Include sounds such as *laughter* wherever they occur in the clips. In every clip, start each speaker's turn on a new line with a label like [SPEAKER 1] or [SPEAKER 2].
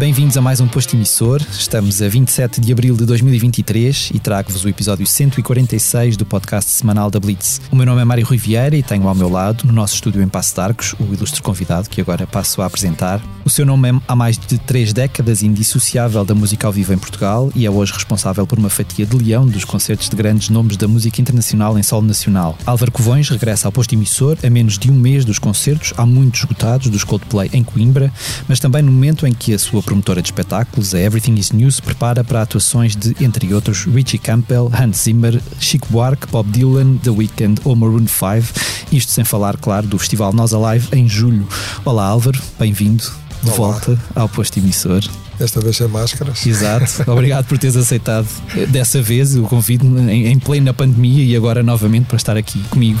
[SPEAKER 1] Bem-vindos a mais um posto emissor. Estamos a 27 de abril de 2023 e trago-vos o episódio 146 do podcast semanal da Blitz. O meu nome é Mário Rui Vieira e tenho ao meu lado, no nosso estúdio em Passo de Arcos, o ilustre convidado que agora passo a apresentar. O seu nome é há mais de três décadas indissociável da música ao vivo em Portugal e é hoje responsável por uma fatia de leão dos concertos de grandes nomes da música internacional em solo nacional. Álvaro Covões regressa ao posto emissor a menos de um mês dos concertos, há muitos esgotados, dos Coldplay em Coimbra, mas também no momento em que a sua promotora de espetáculos, a Everything is News, se prepara para atuações de, entre outros, Richie Campbell, Hans Zimmer, Chico Buarque, Bob Dylan, The Weeknd ou Maroon 5. Isto sem falar, claro, do Festival Nós Alive em julho. Olá Álvaro, bem-vindo de
[SPEAKER 2] Olá.
[SPEAKER 1] volta ao posto emissor.
[SPEAKER 2] Esta vez sem máscaras.
[SPEAKER 1] Exato, *laughs* obrigado por teres aceitado eh, dessa vez o convite em, em plena pandemia e agora novamente para estar aqui comigo.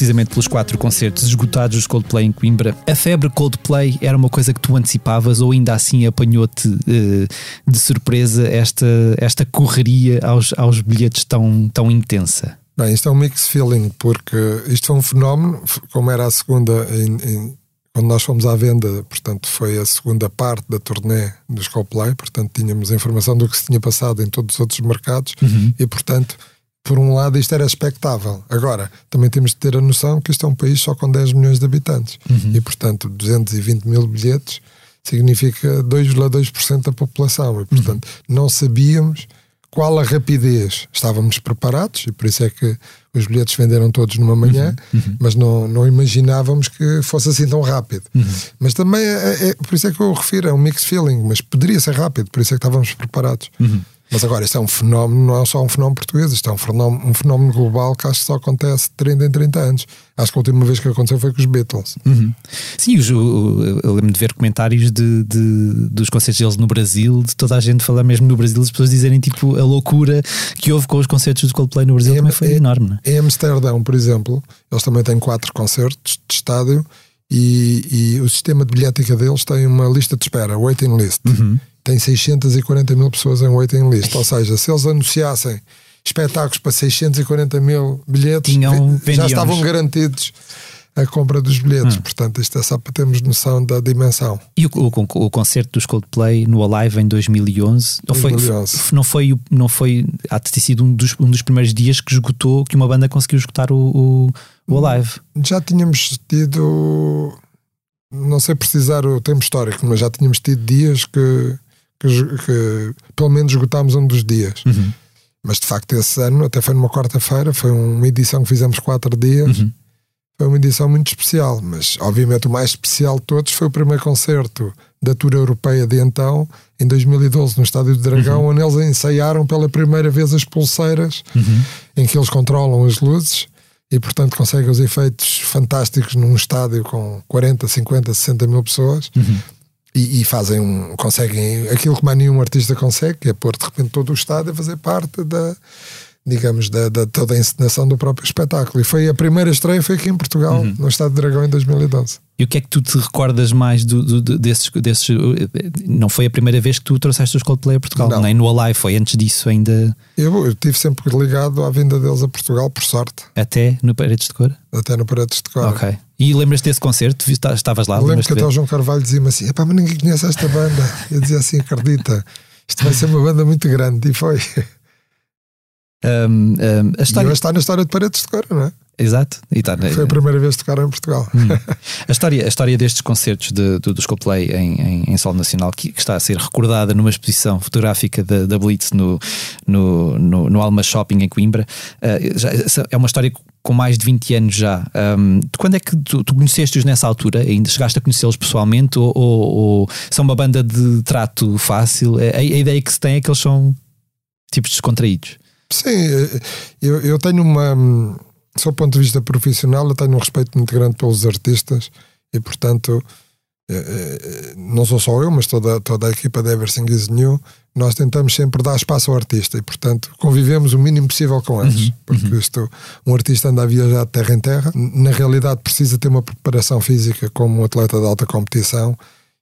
[SPEAKER 1] precisamente pelos quatro concertos esgotados dos Coldplay em Coimbra, a febre Coldplay era uma coisa que tu antecipavas ou ainda assim apanhou-te eh, de surpresa esta, esta correria aos, aos bilhetes tão, tão intensa?
[SPEAKER 2] Bem, isto é um mixed feeling, porque isto foi um fenómeno, como era a segunda, em- em- quando nós fomos à venda, portanto, foi a segunda parte da turnê dos Coldplay, portanto, tínhamos a informação do que se tinha passado em todos os outros mercados e, portanto, por um lado, isto era expectável. Agora, também temos de ter a noção que isto é um país só com 10 milhões de habitantes e, portanto, 220 mil bilhetes significa 2,2% da população e, portanto, não sabíamos qual a rapidez. Estávamos preparados e por isso é que os bilhetes venderam todos numa manhã, mas não, não imaginávamos que fosse assim tão rápido. Mas também, é, é- por isso é que eu refiro, é um mixed feeling, mas poderia ser rápido, por isso é que estávamos preparados. Mas agora, isto é um fenómeno, não é só um fenómeno português, isto é um fenómeno, um fenómeno global que acho que só acontece de 30 em 30 anos. Acho que a última vez que aconteceu foi com os Beatles.
[SPEAKER 1] Sim, os- o- eu lembro de ver comentários de, de- dos concertos deles no Brasil, de toda a gente falar mesmo no Brasil, as pessoas dizerem tipo a loucura que houve com os concertos do Coldplay no Brasil
[SPEAKER 2] É,
[SPEAKER 1] também foi
[SPEAKER 2] é-
[SPEAKER 1] enorme, é?
[SPEAKER 2] Em Amsterdão, por exemplo, eles também têm quatro concertos de estádio e, e o sistema de bilhética deles tem uma lista de espera, waiting list. Tem 640 mil pessoas em waiting list. Ou seja, se eles anunciassem espetáculos para 640 mil bilhetes,
[SPEAKER 1] Tinham-
[SPEAKER 2] já estavam garantidos a compra dos bilhetes. Portanto, isto é só para termos noção da dimensão.
[SPEAKER 1] E o, o, o concerto dos Coldplay no Alive em 2011, não foi,
[SPEAKER 2] 2011.
[SPEAKER 1] f- não foi, não foi há de ter sido um dos, um dos primeiros dias que esgotou, que uma banda conseguiu esgotar o, o, o Alive.
[SPEAKER 2] já tínhamos tido, não sei precisar o tempo histórico, mas já tínhamos tido dias que, que, que pelo menos esgotámos um dos dias. Mas de facto, esse ano, até foi numa quarta-feira, foi uma edição que fizemos quatro dias. Foi uma edição muito especial, mas obviamente o mais especial de todos foi o primeiro concerto da Tour Europeia de então, em 2012, no Estádio do Dragão, onde eles ensaiaram pela primeira vez as pulseiras, em que eles controlam as luzes e, portanto, conseguem os efeitos fantásticos num estádio com 40, 50, 60 mil pessoas. E, e fazem um, conseguem aquilo que mais nenhum artista consegue, que é pôr de repente todo o estádio a fazer parte da, digamos, da, da toda a encenação do próprio espetáculo. E foi a primeira estreia foi aqui em Portugal, no Estádio Dragão, em 2012.
[SPEAKER 1] E o que é que tu te recordas mais do, do- desses, desses. Não foi a primeira vez que tu trouxeste os Coldplay a Portugal,
[SPEAKER 2] Não.
[SPEAKER 1] nem no Alive, foi antes disso ainda,
[SPEAKER 2] Eu, estive sempre ligado à vinda deles a Portugal, por sorte,
[SPEAKER 1] até no Paredes de Cor?
[SPEAKER 2] até no Paredes de Cor.
[SPEAKER 1] Ok. E lembras desse concerto? Estavas lá?
[SPEAKER 2] Eu lembro que até o? João Carvalho dizia-me assim: Epá, mas ninguém conhece esta banda. Eu dizia assim: acredita, isto vai ser uma banda muito grande. E foi.
[SPEAKER 1] Um, um, a
[SPEAKER 2] E
[SPEAKER 1] história.
[SPEAKER 2] hoje está na história de Paredes de Cor, não é?
[SPEAKER 1] Exato. E tá,
[SPEAKER 2] Foi a primeira vez que tocaram em Portugal. *laughs*
[SPEAKER 1] A história, a história destes concertos de, do- dos Coldplay em, em, em solo nacional, que, que está a ser recordada numa exposição fotográfica da, da Blitz no, no, no, no Alma Shopping em Coimbra, eh, já- é uma história com mais de 20 anos já. Um, de quando é que tu, tu conheceste-os nessa altura? Ainda chegaste a conhecê-los pessoalmente? Ou, ou- ou são uma banda de trato fácil? A, a ideia que se tem é que eles são tipos descontraídos.
[SPEAKER 2] Sim, eu, eu tenho uma. Sob o ponto de vista profissional, eu tenho um respeito muito grande pelos artistas e, portanto, eh, não sou só eu, mas toda, toda a equipa da Everything is New, nós tentamos sempre dar espaço ao artista e, portanto, convivemos o mínimo possível com eles. porque isto, um artista anda a viajar de terra em terra, na realidade precisa ter uma preparação física como um atleta de alta competição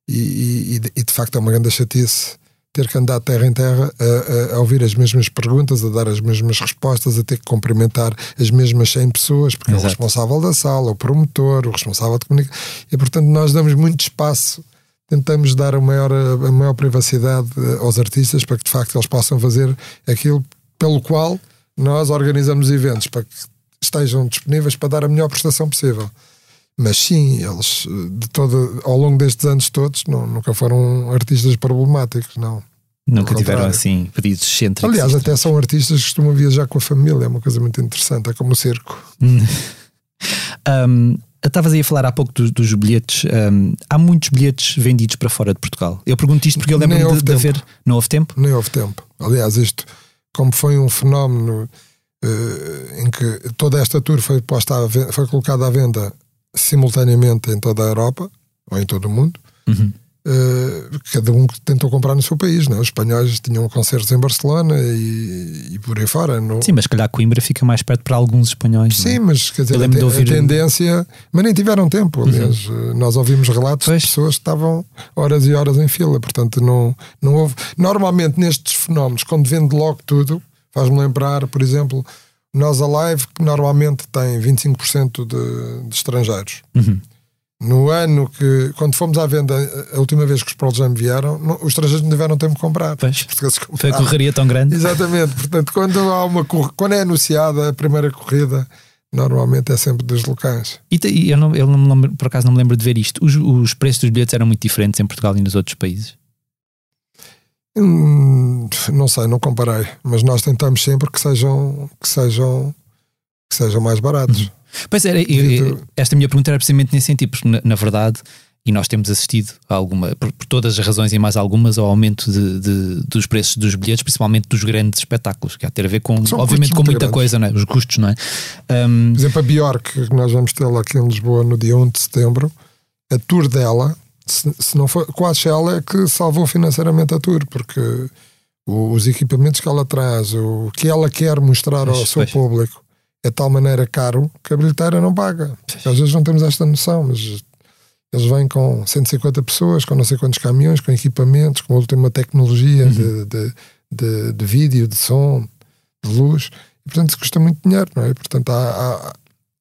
[SPEAKER 2] e, e- de- e, de facto é uma grande chatice ter que andar terra em terra a, a- a ouvir as mesmas perguntas, a dar as mesmas respostas, a ter que cumprimentar as mesmas 100 pessoas, porque é o
[SPEAKER 1] Exato.
[SPEAKER 2] responsável da sala, o promotor, o responsável de comunicação. E, portanto, nós damos muito espaço, tentamos dar a maior, a maior privacidade eh, aos artistas para que, de facto, eles possam fazer aquilo pelo qual nós organizamos eventos, para que estejam disponíveis para dar a melhor prestação possível. Mas sim, eles eh, de todo, ao longo destes anos todos não- nunca foram artistas problemáticos, não.
[SPEAKER 1] Nunca tiveram assim pedidos excêntricos.
[SPEAKER 2] Aliás, até são artistas que costumam viajar com a família, é uma coisa muito interessante, é como o circo. *laughs*
[SPEAKER 1] Um, Estavas aí a falar há pouco dos, dos bilhetes. um, há muitos bilhetes vendidos para fora de Portugal. Eu pergunto isto porque eu lembro-me de, de haver. Não houve tempo?
[SPEAKER 2] Nem houve tempo. Aliás, isto, como foi um fenómeno eh, em que toda esta tour foi, posta à ven- foi colocada à venda simultaneamente em toda a Europa, ou em todo o mundo,
[SPEAKER 1] Uhum.
[SPEAKER 2] eh, cada um tentou comprar no seu país. Não? é? Os espanhóis tinham concertos em Barcelona e, e por aí fora. No,
[SPEAKER 1] Sim, mas se calhar Coimbra fica mais perto para alguns espanhóis. é?
[SPEAKER 2] Sim, mas quer dizer, a, te-
[SPEAKER 1] ouvir-
[SPEAKER 2] a tendência. Mas nem tiveram tempo, aliás. Eh, Nós ouvimos relatos
[SPEAKER 1] Pois.
[SPEAKER 2] de pessoas que estavam horas e horas em fila, portanto, não, não houve. Normalmente, nestes fenómenos, quando vende logo tudo, faz-me lembrar, por exemplo, nós Alive, que normalmente tem 25% de, de estrangeiros.
[SPEAKER 1] Uhum.
[SPEAKER 2] No ano que, quando fomos à venda, a última vez que os Pearl Jam vieram, não- os estrangeiros não tiveram tempo de comprar.
[SPEAKER 1] Pois. Foi a correria tão grande.
[SPEAKER 2] Exatamente, portanto, quando há uma quando é anunciada a primeira corrida, normalmente é sempre dos locais.
[SPEAKER 1] E, eu, não, eu não por acaso não me lembro de ver isto. Os, os preços dos bilhetes eram muito diferentes em Portugal e nos outros países.
[SPEAKER 2] Hum, não sei, não comparei, mas nós tentamos sempre que sejam que sejam que sejam mais baratos.
[SPEAKER 1] Pois era, eu- esta minha pergunta era precisamente nesse sentido, porque na, na verdade, e nós temos assistido a alguma, por, por todas as razões e mais algumas, ao aumento de, de- dos preços dos bilhetes, principalmente dos grandes espetáculos, que há a ter a ver com,
[SPEAKER 2] São
[SPEAKER 1] obviamente, com muita
[SPEAKER 2] grandes.
[SPEAKER 1] coisa, não é? os custos, não é? Um,
[SPEAKER 2] Por exemplo, a Bjork, que nós vamos tê-la aqui em Lisboa no dia 1 de setembro, a tour dela, se, se não foi, quase ela é que salvou financeiramente a tour, porque os equipamentos que ela traz, o que ela quer mostrar ao
[SPEAKER 1] Pois,
[SPEAKER 2] seu
[SPEAKER 1] pois.
[SPEAKER 2] público é de tal maneira caro que a bilheteira não paga. Às vezes não temos esta noção, mas eles vêm com 150 pessoas, com não sei quantos caminhões, com equipamentos, com a última tecnologia
[SPEAKER 1] Uhum.
[SPEAKER 2] de, de, de, de vídeo, de som, de luz, e portanto isso custa muito dinheiro, não é? Portanto há-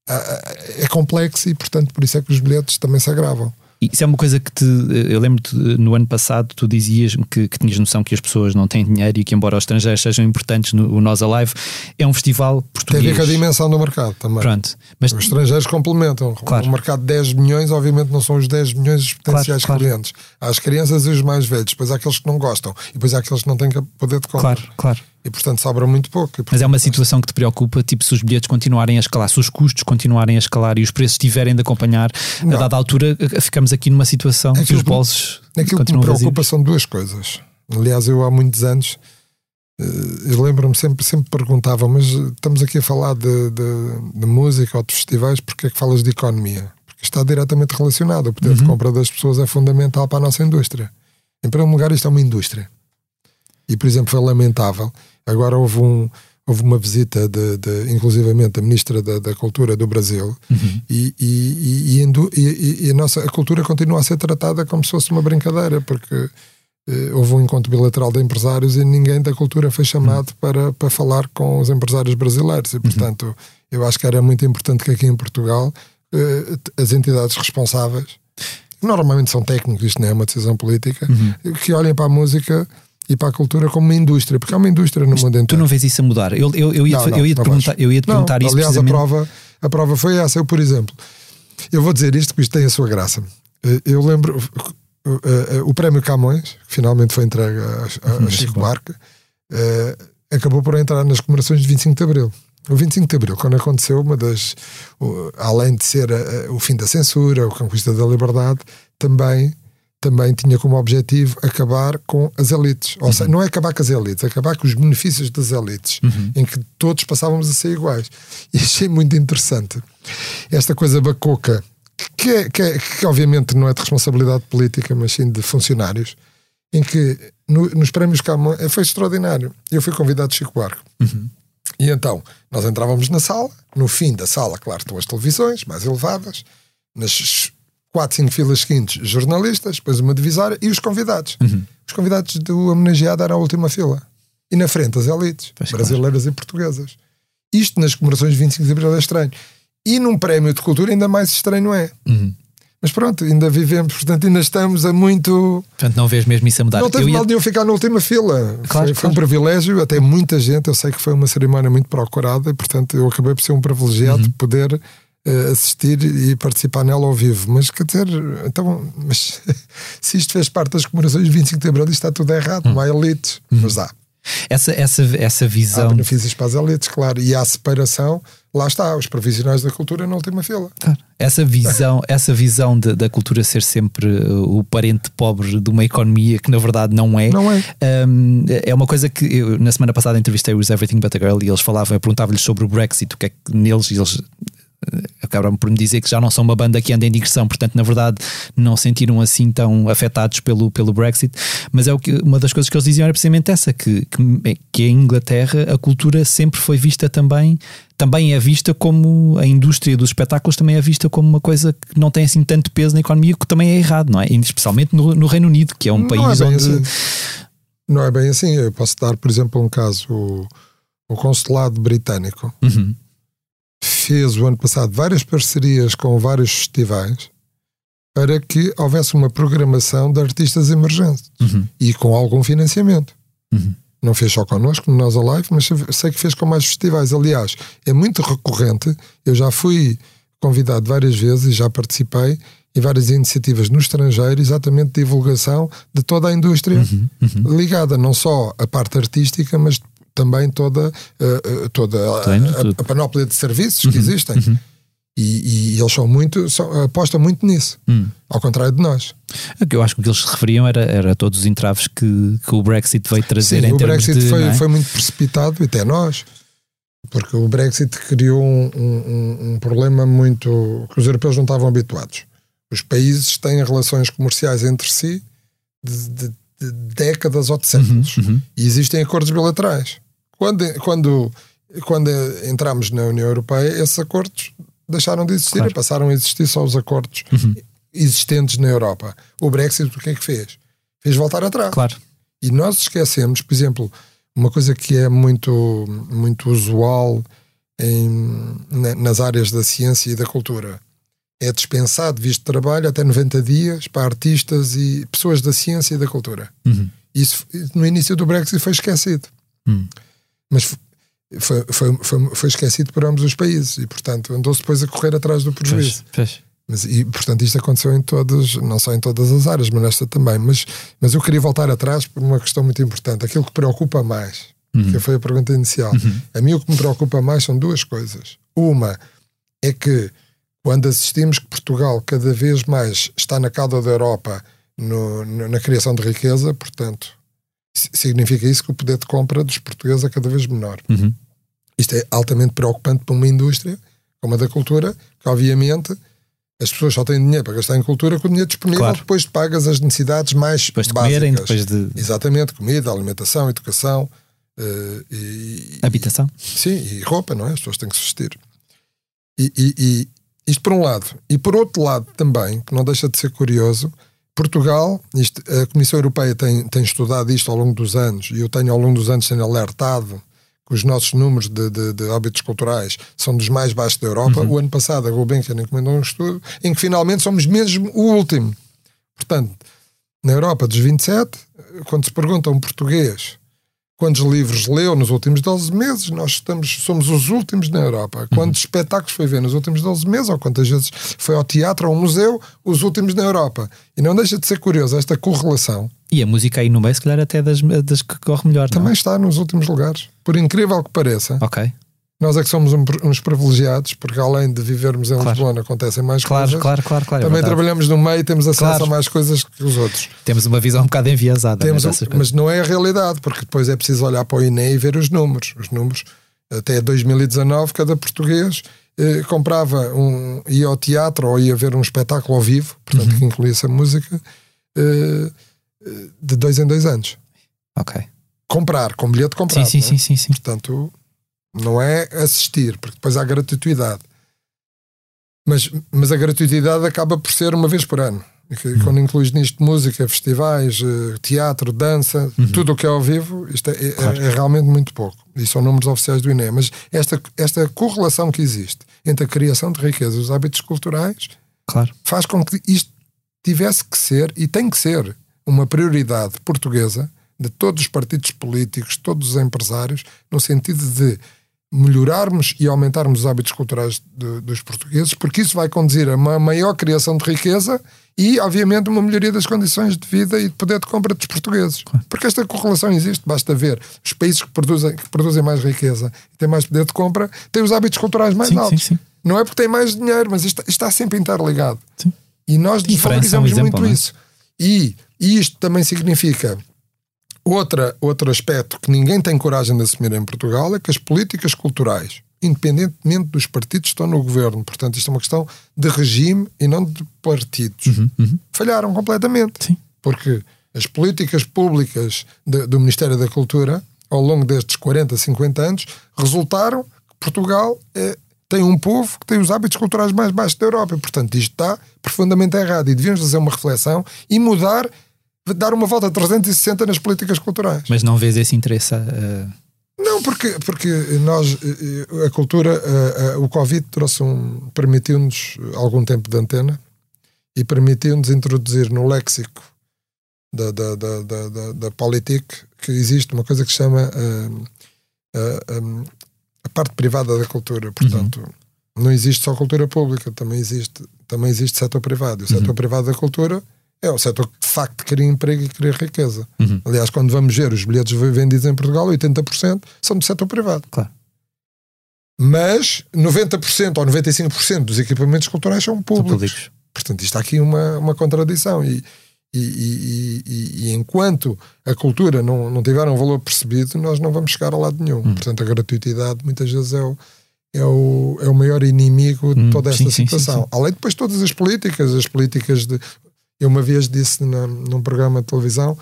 [SPEAKER 2] há- há- é complexo e portanto por isso é que os bilhetes também se agravam.
[SPEAKER 1] Isso é uma coisa que te. Eu lembro-te no ano passado, tu dizias que, que tinhas noção que as pessoas não têm dinheiro e que, embora os estrangeiros sejam importantes no o Nós Alive, é um festival
[SPEAKER 2] Tem a
[SPEAKER 1] português.
[SPEAKER 2] ver com a dimensão do mercado também.
[SPEAKER 1] Pronto, mas
[SPEAKER 2] Os estrangeiros complementam.
[SPEAKER 1] Claro.
[SPEAKER 2] O mercado de 10 milhões, obviamente, não são os 10 milhões dos potenciais
[SPEAKER 1] Claro, claro.
[SPEAKER 2] clientes. Há as crianças e os mais velhos, depois há aqueles que não gostam, e depois há aqueles que não têm poder de compra.
[SPEAKER 1] claro, claro.
[SPEAKER 2] E portanto sobra muito pouco. E,
[SPEAKER 1] Mas é uma
[SPEAKER 2] portanto,
[SPEAKER 1] situação que te preocupa, tipo, se os bilhetes continuarem a escalar, se os custos continuarem a escalar e os preços tiverem de acompanhar, a
[SPEAKER 2] Não.
[SPEAKER 1] dada altura eh, ficamos aqui numa situação que
[SPEAKER 2] Aquilo
[SPEAKER 1] os
[SPEAKER 2] que me-
[SPEAKER 1] bolsos
[SPEAKER 2] Aquilo que me preocupa
[SPEAKER 1] vazios.
[SPEAKER 2] são duas coisas. Aliás, eu há muitos anos eh, eu lembro-me sempre, sempre perguntava, mas eh, estamos aqui a falar de, de, de música ou de festivais, porque é que falas de economia? Porque está diretamente relacionado. O poder de
[SPEAKER 1] Uhum.
[SPEAKER 2] compra das pessoas é fundamental para a nossa indústria. Em primeiro lugar, isto é uma indústria. E, por exemplo, foi lamentável. Agora houve, um, houve uma visita, de, de, inclusivamente, da Ministra da, da Cultura do Brasil,
[SPEAKER 1] Uhum.
[SPEAKER 2] e, e, e, e, a nossa a cultura continua a ser tratada como se fosse uma brincadeira, porque eh, houve um encontro bilateral de empresários e ninguém da cultura foi chamado para, para falar com os empresários brasileiros. E, portanto, eu acho que era muito importante que aqui em Portugal eh, as entidades responsáveis, normalmente são técnicos, isto não é uma decisão política, que olhem para a música e para a cultura como uma indústria, porque é uma indústria no mundo inteiro.
[SPEAKER 1] Tu não vês isso a mudar? Eu, eu, eu ia,
[SPEAKER 2] Não, não,
[SPEAKER 1] eu ia te
[SPEAKER 2] não
[SPEAKER 1] perguntar, eu ia te
[SPEAKER 2] Não,
[SPEAKER 1] perguntar isso
[SPEAKER 2] aliás, a prova, a prova foi essa. Eu, por exemplo, eu vou dizer isto, que isto tem a sua graça. Eh, Eu lembro eh, eh, o prémio Camões, que finalmente foi entregue a, a-
[SPEAKER 1] Uhum,
[SPEAKER 2] Chico eh, acabou por entrar nas comemorações de 25 de Abril. O 25 de Abril, quando aconteceu, uma das. o- além de ser o fim da censura, a conquista da liberdade, também. Também tinha como objetivo acabar com as elites. Ou seja, não é acabar com as elites, é acabar com os benefícios das elites, em que todos passávamos a ser iguais. *laughs* E achei muito interessante esta coisa bacoca que, é, que, é- que obviamente não é de responsabilidade política, mas sim de funcionários, em que no- nos prémios Camões foi extraordinário. Eu fui convidado de Chico Buarque. E então, nós entrávamos na sala, no fim da sala, claro, estão as televisões mais elevadas, nas quatro, cinco filas seguintes, jornalistas, depois uma divisória e os convidados. Os convidados do homenageado eram a última fila. E na frente as elites,
[SPEAKER 1] Pois, claro.
[SPEAKER 2] brasileiras e portuguesas. Isto nas comemorações de 25 de Abril é estranho. E num prémio de cultura ainda mais estranho é.
[SPEAKER 1] Uhum.
[SPEAKER 2] Mas pronto, ainda vivemos, portanto ainda estamos a muito...
[SPEAKER 1] Portanto, não vês mesmo isso a mudar.
[SPEAKER 2] Não teve
[SPEAKER 1] Eu ia-
[SPEAKER 2] mal nenhum ficar na última fila.
[SPEAKER 1] Claro,
[SPEAKER 2] foi, foi um
[SPEAKER 1] claro.
[SPEAKER 2] privilégio, até muita gente. Eu sei que foi uma cerimónia muito procurada e, portanto, eu acabei por ser um privilegiado
[SPEAKER 1] Uhum.
[SPEAKER 2] de poder assistir e participar nela ao vivo. Mas quer dizer, então, mas, *laughs* se isto fez parte das comemorações de 25 de Abril, isto está tudo errado.
[SPEAKER 1] Uhum.
[SPEAKER 2] Não há elites, mas há.
[SPEAKER 1] essa, essa, essa
[SPEAKER 2] Há
[SPEAKER 1] visão.
[SPEAKER 2] benefícios para as elites, claro. E há separação. Lá está, os profissionais da cultura na última fila.
[SPEAKER 1] Claro. Essa visão, *laughs* essa visão de- da cultura ser sempre uh, o parente pobre de uma economia que na verdade não é.
[SPEAKER 2] Não é.
[SPEAKER 1] Um, é uma coisa que eu, na semana passada entrevistei os Everything But a Girl e eles falavam, eu perguntava-lhes sobre o Brexit, o que é que neles, e eles acabaram por me dizer que já não são uma banda que anda em digressão, portanto, na verdade, não sentiram assim tão afetados pelo, pelo Brexit. Mas é o que, uma das coisas que eles diziam era precisamente essa: que, que, que em Inglaterra a cultura sempre foi vista também, também é vista como a indústria dos espetáculos também é vista como uma coisa que não tem assim tanto peso na economia, que também é errado, não é? Especialmente no, no Reino Unido, que é um
[SPEAKER 2] Não
[SPEAKER 1] país
[SPEAKER 2] é
[SPEAKER 1] onde.
[SPEAKER 2] assim. Não é bem assim. Eu posso dar, por exemplo, um caso. O, o consulado britânico
[SPEAKER 1] Uhum,
[SPEAKER 2] fez o ano passado várias parcerias com vários festivais para que houvesse uma programação de artistas emergentes
[SPEAKER 1] uhum,
[SPEAKER 2] e com algum financiamento.
[SPEAKER 1] uhum.
[SPEAKER 2] Não fez só connosco, no Nós Alive, mas sei que fez com mais festivais. Aliás, é muito recorrente. Eu já fui convidado várias vezes e já participei em várias iniciativas no estrangeiro, exatamente de divulgação de toda a indústria
[SPEAKER 1] Uhum,
[SPEAKER 2] ligada não só à parte artística, mas também toda, eh, toda a,
[SPEAKER 1] Tem,
[SPEAKER 2] a- a panóplia de serviços que existem. E, e eles são muito, são- apostam muito nisso,
[SPEAKER 1] Hum.
[SPEAKER 2] ao contrário de nós.
[SPEAKER 1] É que Eu acho que o que eles se referiam era, era todos os entraves que, que o Brexit veio trazer
[SPEAKER 2] Sim,
[SPEAKER 1] em
[SPEAKER 2] o Brexit
[SPEAKER 1] de.
[SPEAKER 2] foi,
[SPEAKER 1] é?
[SPEAKER 2] foi muito precipitado, até nós, porque o Brexit criou um, um- um problema muito que os europeus não estavam habituados. Os países têm relações comerciais entre si de, de- de décadas ou de séculos
[SPEAKER 1] uhum.
[SPEAKER 2] e existem acordos bilaterais. Quando, quando, quando entramos na União Europeia, esses acordos deixaram de existir
[SPEAKER 1] Claro.
[SPEAKER 2] e passaram a existir só os acordos existentes na Europa. O Brexit, o que é que fez? Fez voltar atrás.
[SPEAKER 1] Claro.
[SPEAKER 2] E nós esquecemos, por exemplo, uma coisa que é muito, muito usual em- na- nas áreas da ciência e da cultura. É dispensado visto de trabalho até 90 dias para artistas e pessoas da ciência e da cultura.
[SPEAKER 1] Uhum.
[SPEAKER 2] Isso no início do Brexit foi esquecido.
[SPEAKER 1] Hum.
[SPEAKER 2] Mas foi, foi, foi, foi esquecido por ambos os países e, portanto, andou-se depois a correr atrás do prejuízo.
[SPEAKER 1] Pois, pois.
[SPEAKER 2] Mas, e, portanto, isto aconteceu em todas, não só em todas as áreas, mas nesta também. Mas, mas eu queria voltar atrás por uma questão muito importante. Aquilo que preocupa mais, que foi a pergunta inicial. A mim o que me preocupa mais são duas coisas. Uma é que quando assistimos que Portugal cada vez mais está na cauda da Europa no- no- na criação de riqueza, portanto, significa isso que o poder de compra dos portugueses é cada vez menor.
[SPEAKER 1] Uhum.
[SPEAKER 2] Isto é altamente preocupante para uma indústria como a da cultura, que obviamente as pessoas só têm dinheiro para gastar em cultura com o dinheiro disponível,
[SPEAKER 1] Claro.
[SPEAKER 2] depois de pagas as necessidades mais
[SPEAKER 1] Depois de
[SPEAKER 2] básicas.
[SPEAKER 1] comerem, depois de
[SPEAKER 2] Exatamente, comida, alimentação, educação eh, e,
[SPEAKER 1] habitação.
[SPEAKER 2] Sim, e roupa, não é? As pessoas têm que se vestir. E, e- e isto por um lado. E por outro lado também, que não deixa de ser curioso, Portugal, isto, a Comissão Europeia tem, tem estudado isto ao longo dos anos, e eu tenho ao longo dos anos sendo alertado que os nossos números de, de, de hábitos culturais são dos mais baixos da Europa. O ano passado a Gulbenkian encomendou um estudo em que finalmente somos mesmo o último. Portanto, na Europa dos 27, quando se pergunta a um português quantos livros leu nos últimos 12 meses, nós estamos, somos os últimos na Europa. Quantos espetáculos foi ver nos últimos 12 meses, ou quantas vezes foi ao teatro ou ao museu, os últimos na Europa. E não deixa de ser curioso esta correlação.
[SPEAKER 1] E a música aí no meio, se calhar, até das, das que corre melhor.
[SPEAKER 2] Também
[SPEAKER 1] Não?
[SPEAKER 2] está nos últimos lugares. Por incrível que pareça,
[SPEAKER 1] Ok.
[SPEAKER 2] Nós é que somos um- uns privilegiados, porque além de vivermos em
[SPEAKER 1] Claro.
[SPEAKER 2] Lisboa, acontecem mais
[SPEAKER 1] Claro,
[SPEAKER 2] coisas.
[SPEAKER 1] claro, claro, claro. é
[SPEAKER 2] Também
[SPEAKER 1] verdade.
[SPEAKER 2] trabalhamos no meio e temos acesso
[SPEAKER 1] Claro.
[SPEAKER 2] a mais coisas que os outros.
[SPEAKER 1] Temos uma visão um bocado enviesada.
[SPEAKER 2] Temos,
[SPEAKER 1] né,
[SPEAKER 2] um- mas não é a realidade, porque depois é preciso olhar para o INE e ver os números. Os números, até 2019, cada português eh, comprava um, ia ao teatro ou ia ver um espetáculo ao vivo, portanto,
[SPEAKER 1] Uhum.
[SPEAKER 2] que incluía essa música, eh, eh, de dois em dois anos.
[SPEAKER 1] Ok.
[SPEAKER 2] Comprar, com bilhete
[SPEAKER 1] Sim,
[SPEAKER 2] comprado.
[SPEAKER 1] sim,
[SPEAKER 2] não é?
[SPEAKER 1] sim, sim, sim.
[SPEAKER 2] Portanto, não é assistir, porque depois há gratuitidade. Mas, mas a gratuitidade acaba por ser uma vez por ano. Que-
[SPEAKER 1] Uhum.
[SPEAKER 2] Quando incluís nisto música, festivais, eh, teatro, dança, tudo o que é ao vivo, isto é, é-
[SPEAKER 1] Uhum. Claro.
[SPEAKER 2] é realmente muito pouco. E são números oficiais do INE. Mas esta, esta correlação que existe entre a criação de riqueza e os hábitos culturais
[SPEAKER 1] Claro.
[SPEAKER 2] faz com que isto tivesse que ser e tem que ser uma prioridade portuguesa de todos os partidos políticos, todos os empresários, no sentido de melhorarmos e aumentarmos os hábitos culturais de- dos portugueses, porque isso vai conduzir a uma maior criação de riqueza e, obviamente, uma melhoria das condições de vida e de poder de compra dos portugueses. Porque esta correlação existe, basta ver. Os países que produzem, que produzem mais riqueza e têm mais poder de compra têm os hábitos culturais mais
[SPEAKER 1] Sim, sim,
[SPEAKER 2] altos.
[SPEAKER 1] sim.
[SPEAKER 2] Não é porque têm mais dinheiro, mas isto, isto está sempre interligado.
[SPEAKER 1] Sim.
[SPEAKER 2] E nós
[SPEAKER 1] França é um
[SPEAKER 2] desvalorizamos
[SPEAKER 1] exemplo,
[SPEAKER 2] muito
[SPEAKER 1] não é?
[SPEAKER 2] isso. E, e isto também significa outra, outro aspecto que ninguém tem coragem de assumir em Portugal é que as políticas culturais, independentemente dos partidos que estão no governo, portanto, isto é uma questão de regime e não de partidos, falharam completamente.
[SPEAKER 1] Sim.
[SPEAKER 2] Porque as políticas públicas de- do Ministério da Cultura, ao longo destes 40, 50 anos, resultaram que Portugal é- tem um povo que tem os hábitos culturais mais baixos da Europa. E, portanto, isto está profundamente errado. E devíamos fazer uma reflexão e mudar, dar uma volta a 360 nas políticas culturais.
[SPEAKER 1] Mas não vês esse interesse a-
[SPEAKER 2] Não, porque, porque nós, eh, a cultura, o Covid trouxe um, permitiu-nos algum tempo de antena e permitiu-nos introduzir no léxico da, da, da, da, da, da que existe uma coisa que se chama eh, eh, a parte privada da cultura. Portanto, não existe só cultura pública, também existe, também existe setor privado. E o setor privado da cultura é o setor que de facto cria emprego e cria riqueza.
[SPEAKER 1] Uhum.
[SPEAKER 2] Aliás, quando vamos ver os bilhetes vendidos em Portugal, 80% são do setor privado.
[SPEAKER 1] Claro.
[SPEAKER 2] Mas 90% ou 95% dos equipamentos culturais são
[SPEAKER 1] são
[SPEAKER 2] públicos.
[SPEAKER 1] públicos.
[SPEAKER 2] Portanto, isto há aqui uma, uma contradição. E, e, e- e- e enquanto a cultura não, não tiver um valor percebido, nós não vamos chegar a lado nenhum.
[SPEAKER 1] Hum.
[SPEAKER 2] Portanto, a gratuitidade muitas vezes é o, é o, é o maior inimigo de
[SPEAKER 1] Hum,
[SPEAKER 2] toda esta
[SPEAKER 1] sim, sim, sim,
[SPEAKER 2] situação.
[SPEAKER 1] sim.
[SPEAKER 2] Além de depois todas as políticas, as políticas de. Eu uma vez disse na, num programa de televisão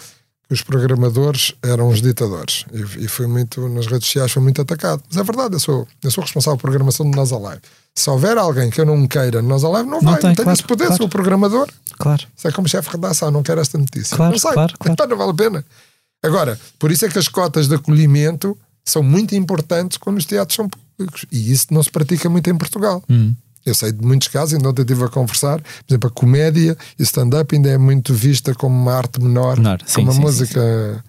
[SPEAKER 2] que os programadores eram os ditadores. E, e foi muito, nas redes sociais, foi muito atacado. Mas é verdade, eu sou, eu sou responsável por programação de Nós Alive. Se houver alguém que eu não queira no Nós Alive, não,
[SPEAKER 1] Não
[SPEAKER 2] vai.
[SPEAKER 1] tem,
[SPEAKER 2] não tenho
[SPEAKER 1] claro,
[SPEAKER 2] esse poder,
[SPEAKER 1] claro.
[SPEAKER 2] sou o programador.
[SPEAKER 1] Claro.
[SPEAKER 2] Isso é como chefe de redação, não quero esta notícia.
[SPEAKER 1] Claro,
[SPEAKER 2] não sai.
[SPEAKER 1] claro, *laughs* claro.
[SPEAKER 2] Epá, não vale a pena. Agora, por isso é que as cotas de acolhimento são muito importantes quando os teatros são públicos. E isso não se pratica muito em Portugal.
[SPEAKER 1] Hum.
[SPEAKER 2] Eu sei de muitos casos, ainda ontem estive a conversar, por exemplo, a comédia e o stand-up ainda é muito vista como uma arte menor,
[SPEAKER 1] Menor, sim,
[SPEAKER 2] como a
[SPEAKER 1] sim,
[SPEAKER 2] música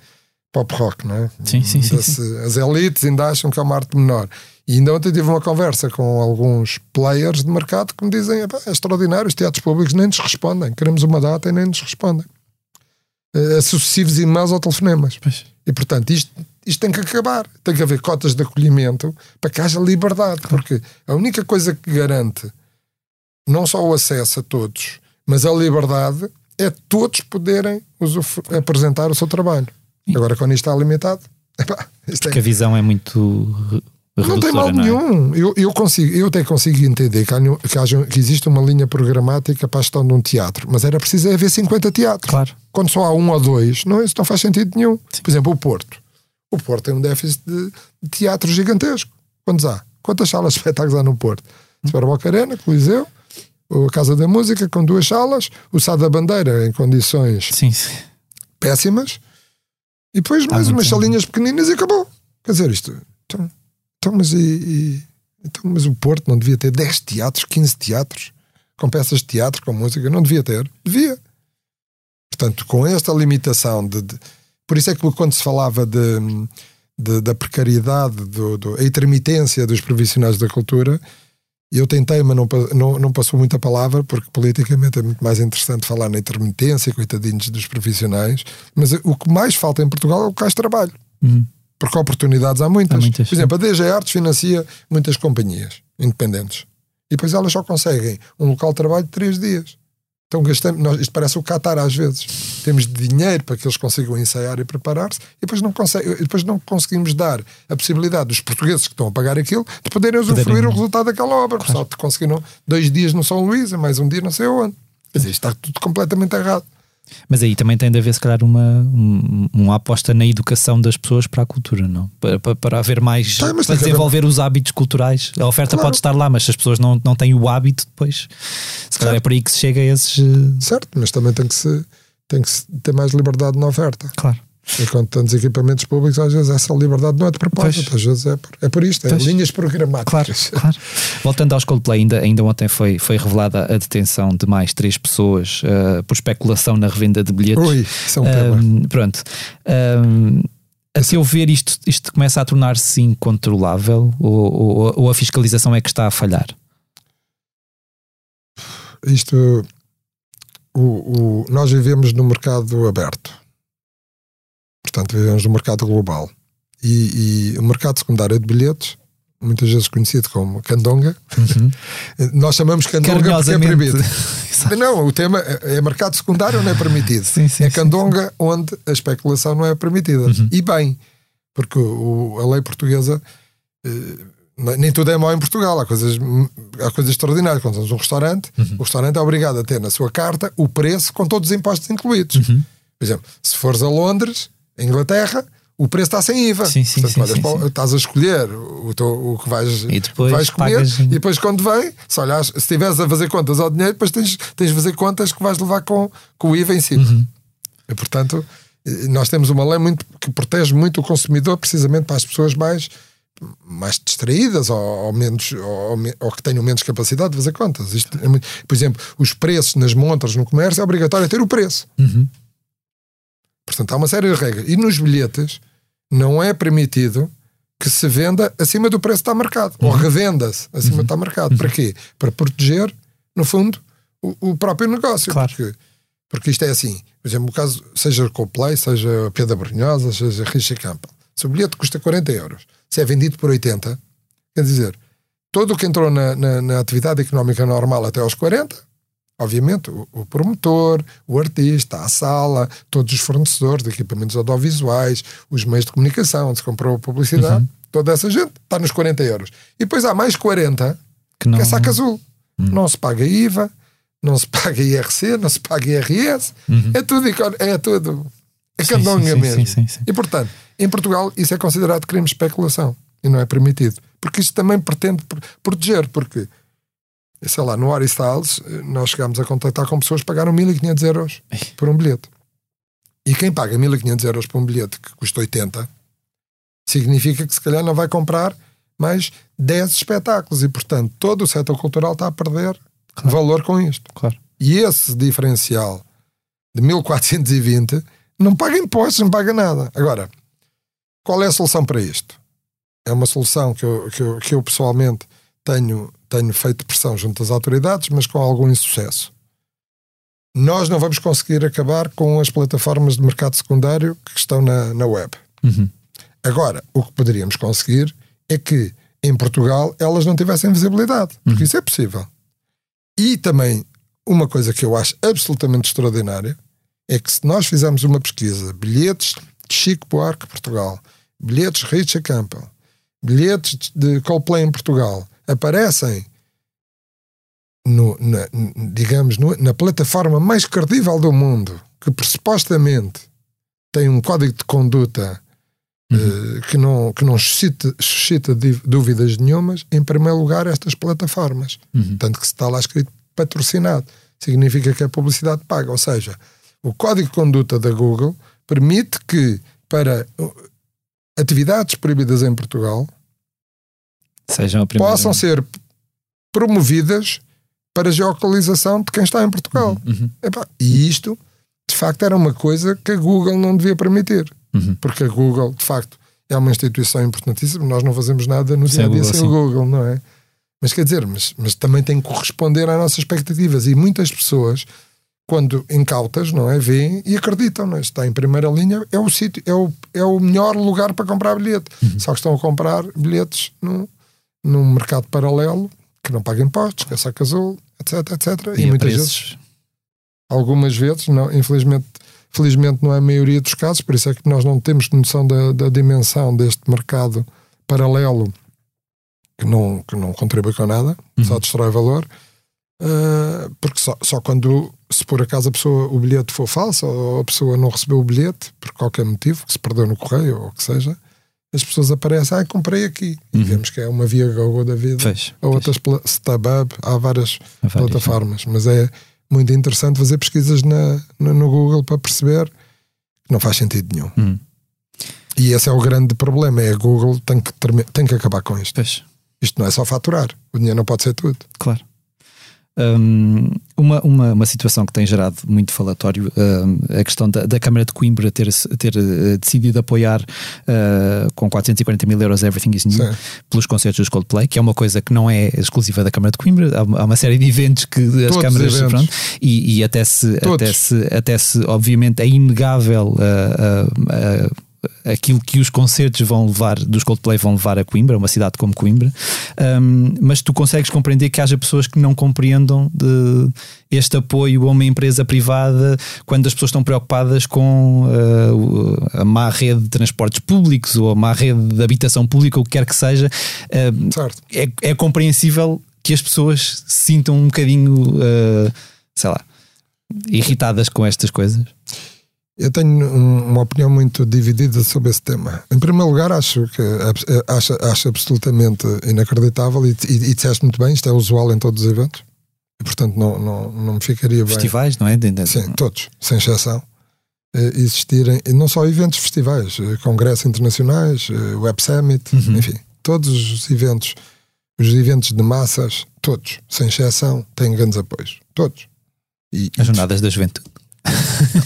[SPEAKER 2] pop rock, não é?
[SPEAKER 1] Sim, sim, sim,
[SPEAKER 2] As elites ainda acham que é uma arte menor. E ainda ontem tive uma conversa com alguns players de mercado que me dizem: "Epá, é extraordinário, os teatros públicos nem nos respondem, queremos uma data e nem nos respondem. Eh, Sucessivos e-mails ou telefonemas.
[SPEAKER 1] Pois.
[SPEAKER 2] E portanto, isto, isto tem que acabar. Tem que haver cotas de acolhimento para que haja liberdade. Porque a única coisa que garante não só o acesso a todos, mas a liberdade é todos poderem apresentar o seu trabalho. Agora, quando isto está limitado, *laughs* epá, isto é-
[SPEAKER 1] Porque a visão é muito
[SPEAKER 2] não tem mal
[SPEAKER 1] é?
[SPEAKER 2] nenhum. Eu, eu, consigo, eu até consigo entender que, há, que, haja, que existe uma linha programática para a gestão de um teatro, mas era preciso haver 50 teatros.
[SPEAKER 1] Claro.
[SPEAKER 2] Quando só há um ou dois, não, isso não faz sentido nenhum. Por exemplo, o Porto. O Porto tem um déficit de, de teatro gigantesco. Quantos há? Quantas salas de espetáculos há no Porto? Super Boca Arena, Coliseu, a Casa da Música com duas salas, o Sá da Bandeira em condições
[SPEAKER 1] Sim, sim.
[SPEAKER 2] péssimas, e depois mais
[SPEAKER 1] muito
[SPEAKER 2] umas salinhas pequeninas e acabou. Quer dizer, isto. Então, então, mas, e, e- então, mas o Porto não devia ter 10 teatros, 15 teatros, com peças de teatro, com música? Não devia ter? Devia. Portanto, com esta limitação de. de- por isso é que quando se falava de, de- da precariedade, do, do- a intermitência dos profissionais da cultura, eu tentei, mas não, não, não passou muita palavra, porque politicamente é muito mais interessante falar na intermitência, coitadinhos dos profissionais. Mas o que mais falta em Portugal é o cais de trabalho.
[SPEAKER 1] Uhum.
[SPEAKER 2] Porque oportunidades há muitas.
[SPEAKER 1] Há muitas,
[SPEAKER 2] Por exemplo, a DG Artes financia muitas companhias independentes. E depois elas só conseguem um local de trabalho de três dias. Então gastamos, nós, isto parece o Qatar às vezes. Temos dinheiro para que eles consigam ensaiar e preparar-se e depois não, consegue, depois não conseguimos dar a possibilidade dos portugueses que estão a pagar aquilo de poderem usufruir
[SPEAKER 1] Poderem-
[SPEAKER 2] o resultado daquela obra. Só te conseguiram dois dias no São Luís e mais um dia não sei onde. Dizer, isto está tudo completamente errado.
[SPEAKER 1] Mas aí também tem de haver, se calhar, uma, um- uma aposta na educação das pessoas para a cultura, não? Para, para, para haver mais.
[SPEAKER 2] Mas
[SPEAKER 1] para desenvolver os hábitos culturais. A oferta
[SPEAKER 2] Claro.
[SPEAKER 1] pode estar lá, mas se as pessoas não, não têm o hábito, depois. Se calhar é por aí que se chega a esses. eh,
[SPEAKER 2] Certo, mas também tem que, se, tem que se ter mais liberdade na oferta.
[SPEAKER 1] Claro.
[SPEAKER 2] Enquanto tantos equipamentos públicos, às vezes essa liberdade não é de propósito,
[SPEAKER 1] Pois.
[SPEAKER 2] às vezes é por, é por isto, é
[SPEAKER 1] Pois.
[SPEAKER 2] linhas
[SPEAKER 1] Claro,
[SPEAKER 2] programáticas.
[SPEAKER 1] claro. Voltando aos Coldplay, ainda, ainda ontem foi, foi revelada a detenção de mais três pessoas eh, por especulação na revenda de bilhetes.
[SPEAKER 2] Ui, isso é um
[SPEAKER 1] pronto. Ahm, a seu ver, isto, isto começa a tornar-se incontrolável ou, ou, ou a fiscalização é que está a falhar?
[SPEAKER 2] Isto, o, o- nós vivemos no mercado aberto, portanto, vivemos no mercado global. E, e o mercado secundário de bilhetes, muitas vezes conhecido como candonga, *laughs* nós chamamos candonga porque é proibido. *laughs* Não, o tema é é mercado secundário não é permitido. *laughs*
[SPEAKER 1] Sim, sim,
[SPEAKER 2] é
[SPEAKER 1] sim,
[SPEAKER 2] candonga onde a especulação não é permitida.
[SPEAKER 1] Uhum.
[SPEAKER 2] E bem, porque o- a lei portuguesa eh, nem tudo é mau em Portugal. Há coisas, há coisas extraordinárias. Quando temos um restaurante,
[SPEAKER 1] Uhum.
[SPEAKER 2] o restaurante é obrigado a ter na sua carta o preço com todos os impostos incluídos.
[SPEAKER 1] Uhum.
[SPEAKER 2] Por exemplo, se fores a Londres, Inglaterra, o preço está sem IVA.
[SPEAKER 1] Sim, sim,
[SPEAKER 2] Portanto,
[SPEAKER 1] sim,
[SPEAKER 2] olhas
[SPEAKER 1] sim,
[SPEAKER 2] estás a escolher o, teu- o que vais,
[SPEAKER 1] E depois
[SPEAKER 2] vais comer
[SPEAKER 1] pagas-
[SPEAKER 2] e depois quando vem, se olhares, se estiveres a fazer contas ao dinheiro, depois tens, tens de fazer contas que vais levar com, com o IVA em cima.
[SPEAKER 1] Uhum.
[SPEAKER 2] E, portanto, nós temos uma lei muito, que protege muito o consumidor, precisamente para as pessoas mais, mais distraídas ou, ou menos, ou, ou que tenham menos capacidade de fazer contas. Isto é muito- por exemplo, os preços nas montras no comércio é obrigatório ter o preço.
[SPEAKER 1] Uhum.
[SPEAKER 2] Portanto, há uma série de regras. E nos bilhetes não é permitido que se venda acima do preço que está marcado. Ou revenda-se acima do que está marcado. Para quê? Para proteger, no fundo, o, o próprio negócio.
[SPEAKER 1] Claro.
[SPEAKER 2] Porque, porque isto é assim. Por exemplo, o caso, seja Coldplay, seja Pedra Brunhosa, seja Richard Campbell. Se o bilhete custa 40 euros, se é vendido por 80, quer dizer, todo o que entrou na, na, na atividade económica normal até aos 40, obviamente, o, o promotor, o artista, a sala, todos os fornecedores de equipamentos audiovisuais, os meios de comunicação, onde se comprou a publicidade, toda essa gente está nos 40 euros. E depois há mais 40
[SPEAKER 1] Que não,
[SPEAKER 2] que é saco azul. Não se paga IVA, não se paga IRC, não se paga IRS, é tudo, é tudo. É candonga
[SPEAKER 1] sim, sim,
[SPEAKER 2] mesmo.
[SPEAKER 1] sim, sim.
[SPEAKER 2] E portanto, em Portugal, isso é considerado crime de especulação e não é permitido. Porque isto também pretende pro- proteger, porque, sei lá, no Aristyles, eh, nós chegámos a contactar com pessoas que pagaram 1500 euros *laughs* por um bilhete. E quem paga 1500 euros por um bilhete que custa 80, significa que se calhar não vai comprar mais 10 espetáculos e, portanto, todo o setor cultural está a perder valor com isto.
[SPEAKER 1] Claro.
[SPEAKER 2] E esse diferencial de 1420 não paga impostos, não paga nada. Agora, qual é a solução para isto? É uma solução que eu, que eu, que eu pessoalmente tenho, tenho feito pressão junto às autoridades, mas com algum insucesso. Nós não vamos conseguir acabar com as plataformas de mercado secundário que estão na, na web.
[SPEAKER 1] Uhum.
[SPEAKER 2] Agora, o que poderíamos conseguir é que em Portugal elas não tivessem visibilidade, porque isso é possível. E também, uma coisa que eu acho absolutamente extraordinária é que se nós fizermos uma pesquisa, bilhetes de Chico Buarque Portugal, bilhetes de Richard Campbell, bilhetes de Coldplay em Portugal, aparecem no, na, digamos, no- na plataforma mais credível do mundo, que supostamente tem um código de conduta eh, que não, que não suscita, suscita dúvidas nenhumas, em primeiro lugar, estas plataformas.
[SPEAKER 1] Uhum.
[SPEAKER 2] Tanto que se está lá escrito patrocinado, significa que é publicidade paga. Ou seja, o código de conduta da Google permite que, para uh, atividades proibidas em Portugal,
[SPEAKER 1] Sejam a
[SPEAKER 2] possam ser promovidas para geolocalização de quem está em Portugal.
[SPEAKER 1] Uhum.
[SPEAKER 2] Epá, e isto, de facto, era uma coisa que a Google não devia permitir.
[SPEAKER 1] Uhum.
[SPEAKER 2] Porque a Google, de facto, é uma instituição importantíssima. Nós não fazemos nada no
[SPEAKER 1] Sem
[SPEAKER 2] dia a dia sem o Google, não é? Mas quer dizer, mas, mas também tem que corresponder às nossas expectativas. E muitas pessoas, quando incautas, não é? Veem e acreditam, não é? Está em primeira linha, é o sítio, é o, é o melhor lugar para comprar bilhete.
[SPEAKER 1] Uhum.
[SPEAKER 2] Só que estão a comprar bilhetes num, num mercado paralelo que não paga impostos, que é saco azul, etc, etc.
[SPEAKER 1] E,
[SPEAKER 2] E, muitas vezes
[SPEAKER 1] preços
[SPEAKER 2] algumas vezes, não, infelizmente, felizmente não é a maioria dos casos, por isso é que nós não temos noção da, da dimensão deste mercado paralelo que não, que não contribui com nada, só destrói valor. Uh, porque só, só quando, se por acaso a pessoa, o bilhete for falso ou a pessoa não recebeu o bilhete por qualquer motivo, que se perdeu no correio ou o que seja, as pessoas aparecem, ah, comprei aqui. E vemos que é uma via Google da vida,
[SPEAKER 1] Pois,
[SPEAKER 2] ou outras StubHub, há várias
[SPEAKER 1] Há várias,
[SPEAKER 2] plataformas, mas é muito interessante fazer pesquisas na, no, no Google para perceber que não faz sentido nenhum.
[SPEAKER 1] Hum.
[SPEAKER 2] E esse é o grande problema, é a Google tem que, tem que acabar com isto. Isto não é só faturar, o dinheiro não pode ser tudo.
[SPEAKER 1] claro. Hum, uma, uma, uma situação que tem gerado muito falatório, hum, a questão da, da Câmara de Coimbra ter, ter eh, decidido apoiar eh, com 440 mil euros Everything is New
[SPEAKER 2] Sim.
[SPEAKER 1] pelos concertos dos Coldplay, que é uma coisa que não é exclusiva da Câmara de Coimbra, há uma, há uma série de eventos que as
[SPEAKER 2] Todos
[SPEAKER 1] câmaras
[SPEAKER 2] eventos.
[SPEAKER 1] pronto, e, e até, se,
[SPEAKER 2] Todos.
[SPEAKER 1] até se até se obviamente é inegável ah, aquilo que os concertos vão levar dos Coldplay vão levar a Coimbra, uma cidade como Coimbra, Ahm, mas tu consegues compreender que haja pessoas que não compreendam este apoio a uma empresa privada quando as pessoas estão preocupadas com o- a má rede de transportes públicos ou a má rede de habitação pública, o que quer que seja. É, é compreensível que as pessoas se sintam um bocadinho, ah, sei lá, irritadas com estas coisas.
[SPEAKER 2] Eu tenho um- uma opinião muito dividida sobre esse tema. Em primeiro lugar, acho que é- acho, acho absolutamente inacreditável e, e, e disseste muito bem, isto é usual em todos os eventos. E, portanto, não, não, não me ficaria bem.
[SPEAKER 1] Festivais, não é?
[SPEAKER 2] Sim, todos, sem exceção. eh, Existirem, e não só eventos festivais, eh, congressos internacionais, eh, Web Summit,
[SPEAKER 1] Uhum.
[SPEAKER 2] enfim, todos os eventos, os eventos de massas, todos, sem exceção, têm grandes apoios. Todos. E,
[SPEAKER 1] As jornadas da juventude.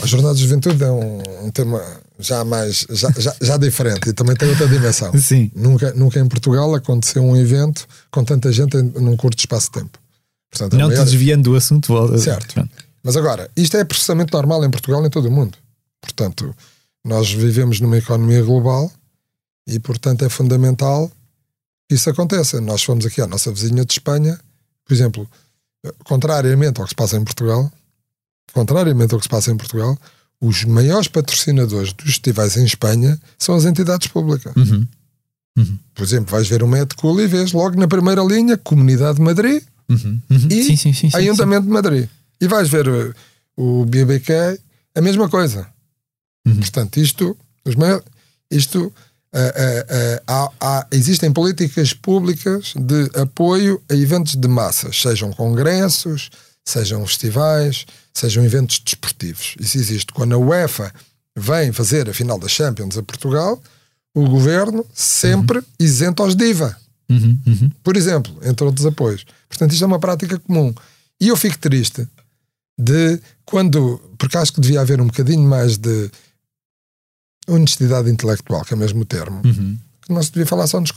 [SPEAKER 2] A Jornada de Juventude é um, um tema já mais já, já, já diferente e também tem outra dimensão. *laughs*
[SPEAKER 1] Sim.
[SPEAKER 2] Nunca, nunca em Portugal aconteceu um evento com tanta gente em, num curto espaço de tempo. Portanto,
[SPEAKER 1] Não te
[SPEAKER 2] maior-
[SPEAKER 1] desviando do assunto. volta-
[SPEAKER 2] Certo.
[SPEAKER 1] Pronto.
[SPEAKER 2] Mas agora, isto é processamento normal em Portugal e em todo o mundo. Portanto, nós vivemos numa economia global e, portanto, é fundamental que isso aconteça. Nós fomos aqui à nossa vizinha de Espanha, por exemplo, contrariamente ao que se passa em Portugal, contrariamente ao que se passa em Portugal, os maiores patrocinadores dos festivais em Espanha são as entidades públicas.
[SPEAKER 1] Uhum.
[SPEAKER 2] Por exemplo, vais ver o Met Cool e vês logo na primeira linha Comunidade de Madrid
[SPEAKER 1] Uhum. Uhum.
[SPEAKER 2] E
[SPEAKER 1] sim, sim, sim,
[SPEAKER 2] Ayuntamiento de Madrid. E vais ver uh, o BBK, a mesma coisa.
[SPEAKER 1] Uhum.
[SPEAKER 2] Portanto, isto, os maiores, isto há- há- existem políticas públicas de apoio a eventos de massas, sejam congressos, sejam festivais, sejam eventos desportivos. Isso existe. Quando a UEFA vem fazer a final da Champions a Portugal, o governo sempre isenta os DIVA
[SPEAKER 1] Uhum. Uhum.
[SPEAKER 2] por exemplo, entre outros apoios. Portanto, isto é uma prática comum. E eu fico triste de quando, porque acho que devia haver um bocadinho mais de honestidade intelectual, que é mesmo o termo,
[SPEAKER 1] Uhum.
[SPEAKER 2] que não se devia falar só nos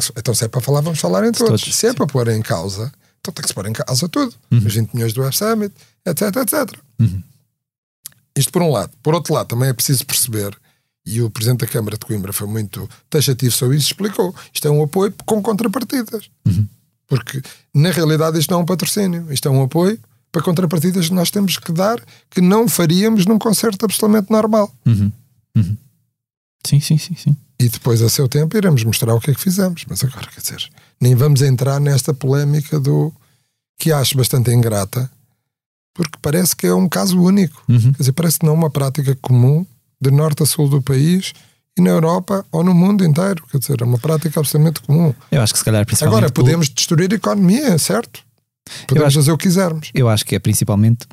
[SPEAKER 2] se- Então, se é para falar, vamos falar em todos. Se é para pôr em causa, então tem que se pôr em causa tudo. Os 20 milhões do Web Summit, etc, etc.
[SPEAKER 1] Uhum.
[SPEAKER 2] Isto por um lado. Por outro lado, também é preciso perceber, e o Presidente da Câmara de Coimbra foi muito taxativo sobre isso, explicou, isto é um apoio com contrapartidas.
[SPEAKER 1] Uhum.
[SPEAKER 2] Porque, na realidade, isto não é um patrocínio, isto é um apoio para contrapartidas que nós temos que dar que não faríamos num concerto absolutamente normal.
[SPEAKER 1] Uhum. Uhum. Sim, sim, sim, sim.
[SPEAKER 2] E depois, a seu tempo, iremos mostrar o que é que fizemos. Mas agora, quer dizer, nem vamos entrar nesta polémica do que acho bastante ingrata, porque parece que é um caso único.
[SPEAKER 1] Uhum.
[SPEAKER 2] Quer dizer, parece que não é uma prática comum de norte a sul do país e na Europa ou no mundo inteiro. Quer dizer, é uma prática absolutamente comum.
[SPEAKER 1] Eu acho que se calhar principalmente.
[SPEAKER 2] Agora,
[SPEAKER 1] pelo-
[SPEAKER 2] podemos destruir a economia, certo? Podemos
[SPEAKER 1] acho-
[SPEAKER 2] fazer o que quisermos.
[SPEAKER 1] Eu acho que é principalmente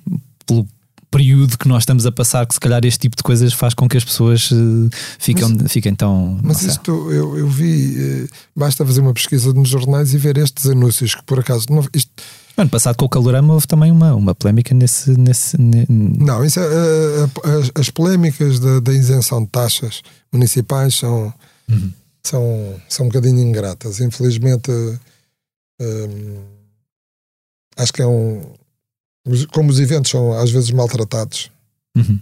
[SPEAKER 1] pelo período que nós estamos a passar que se calhar este tipo de coisas faz com que as pessoas eh, ficam, fiquem tão.
[SPEAKER 2] Mas isto eu, eu vi, eh, basta fazer uma pesquisa nos jornais e ver estes anúncios que por acaso não, isto,
[SPEAKER 1] No ano passado com o Calorama houve também uma, uma polémica nesse. nesse ne-
[SPEAKER 2] não isso é, eh, as, as polémicas da, da isenção de taxas municipais são, são, são um bocadinho ingratas. Infelizmente, eh, hum, acho que é um. Como os eventos são às vezes maltratados,
[SPEAKER 1] Uhum.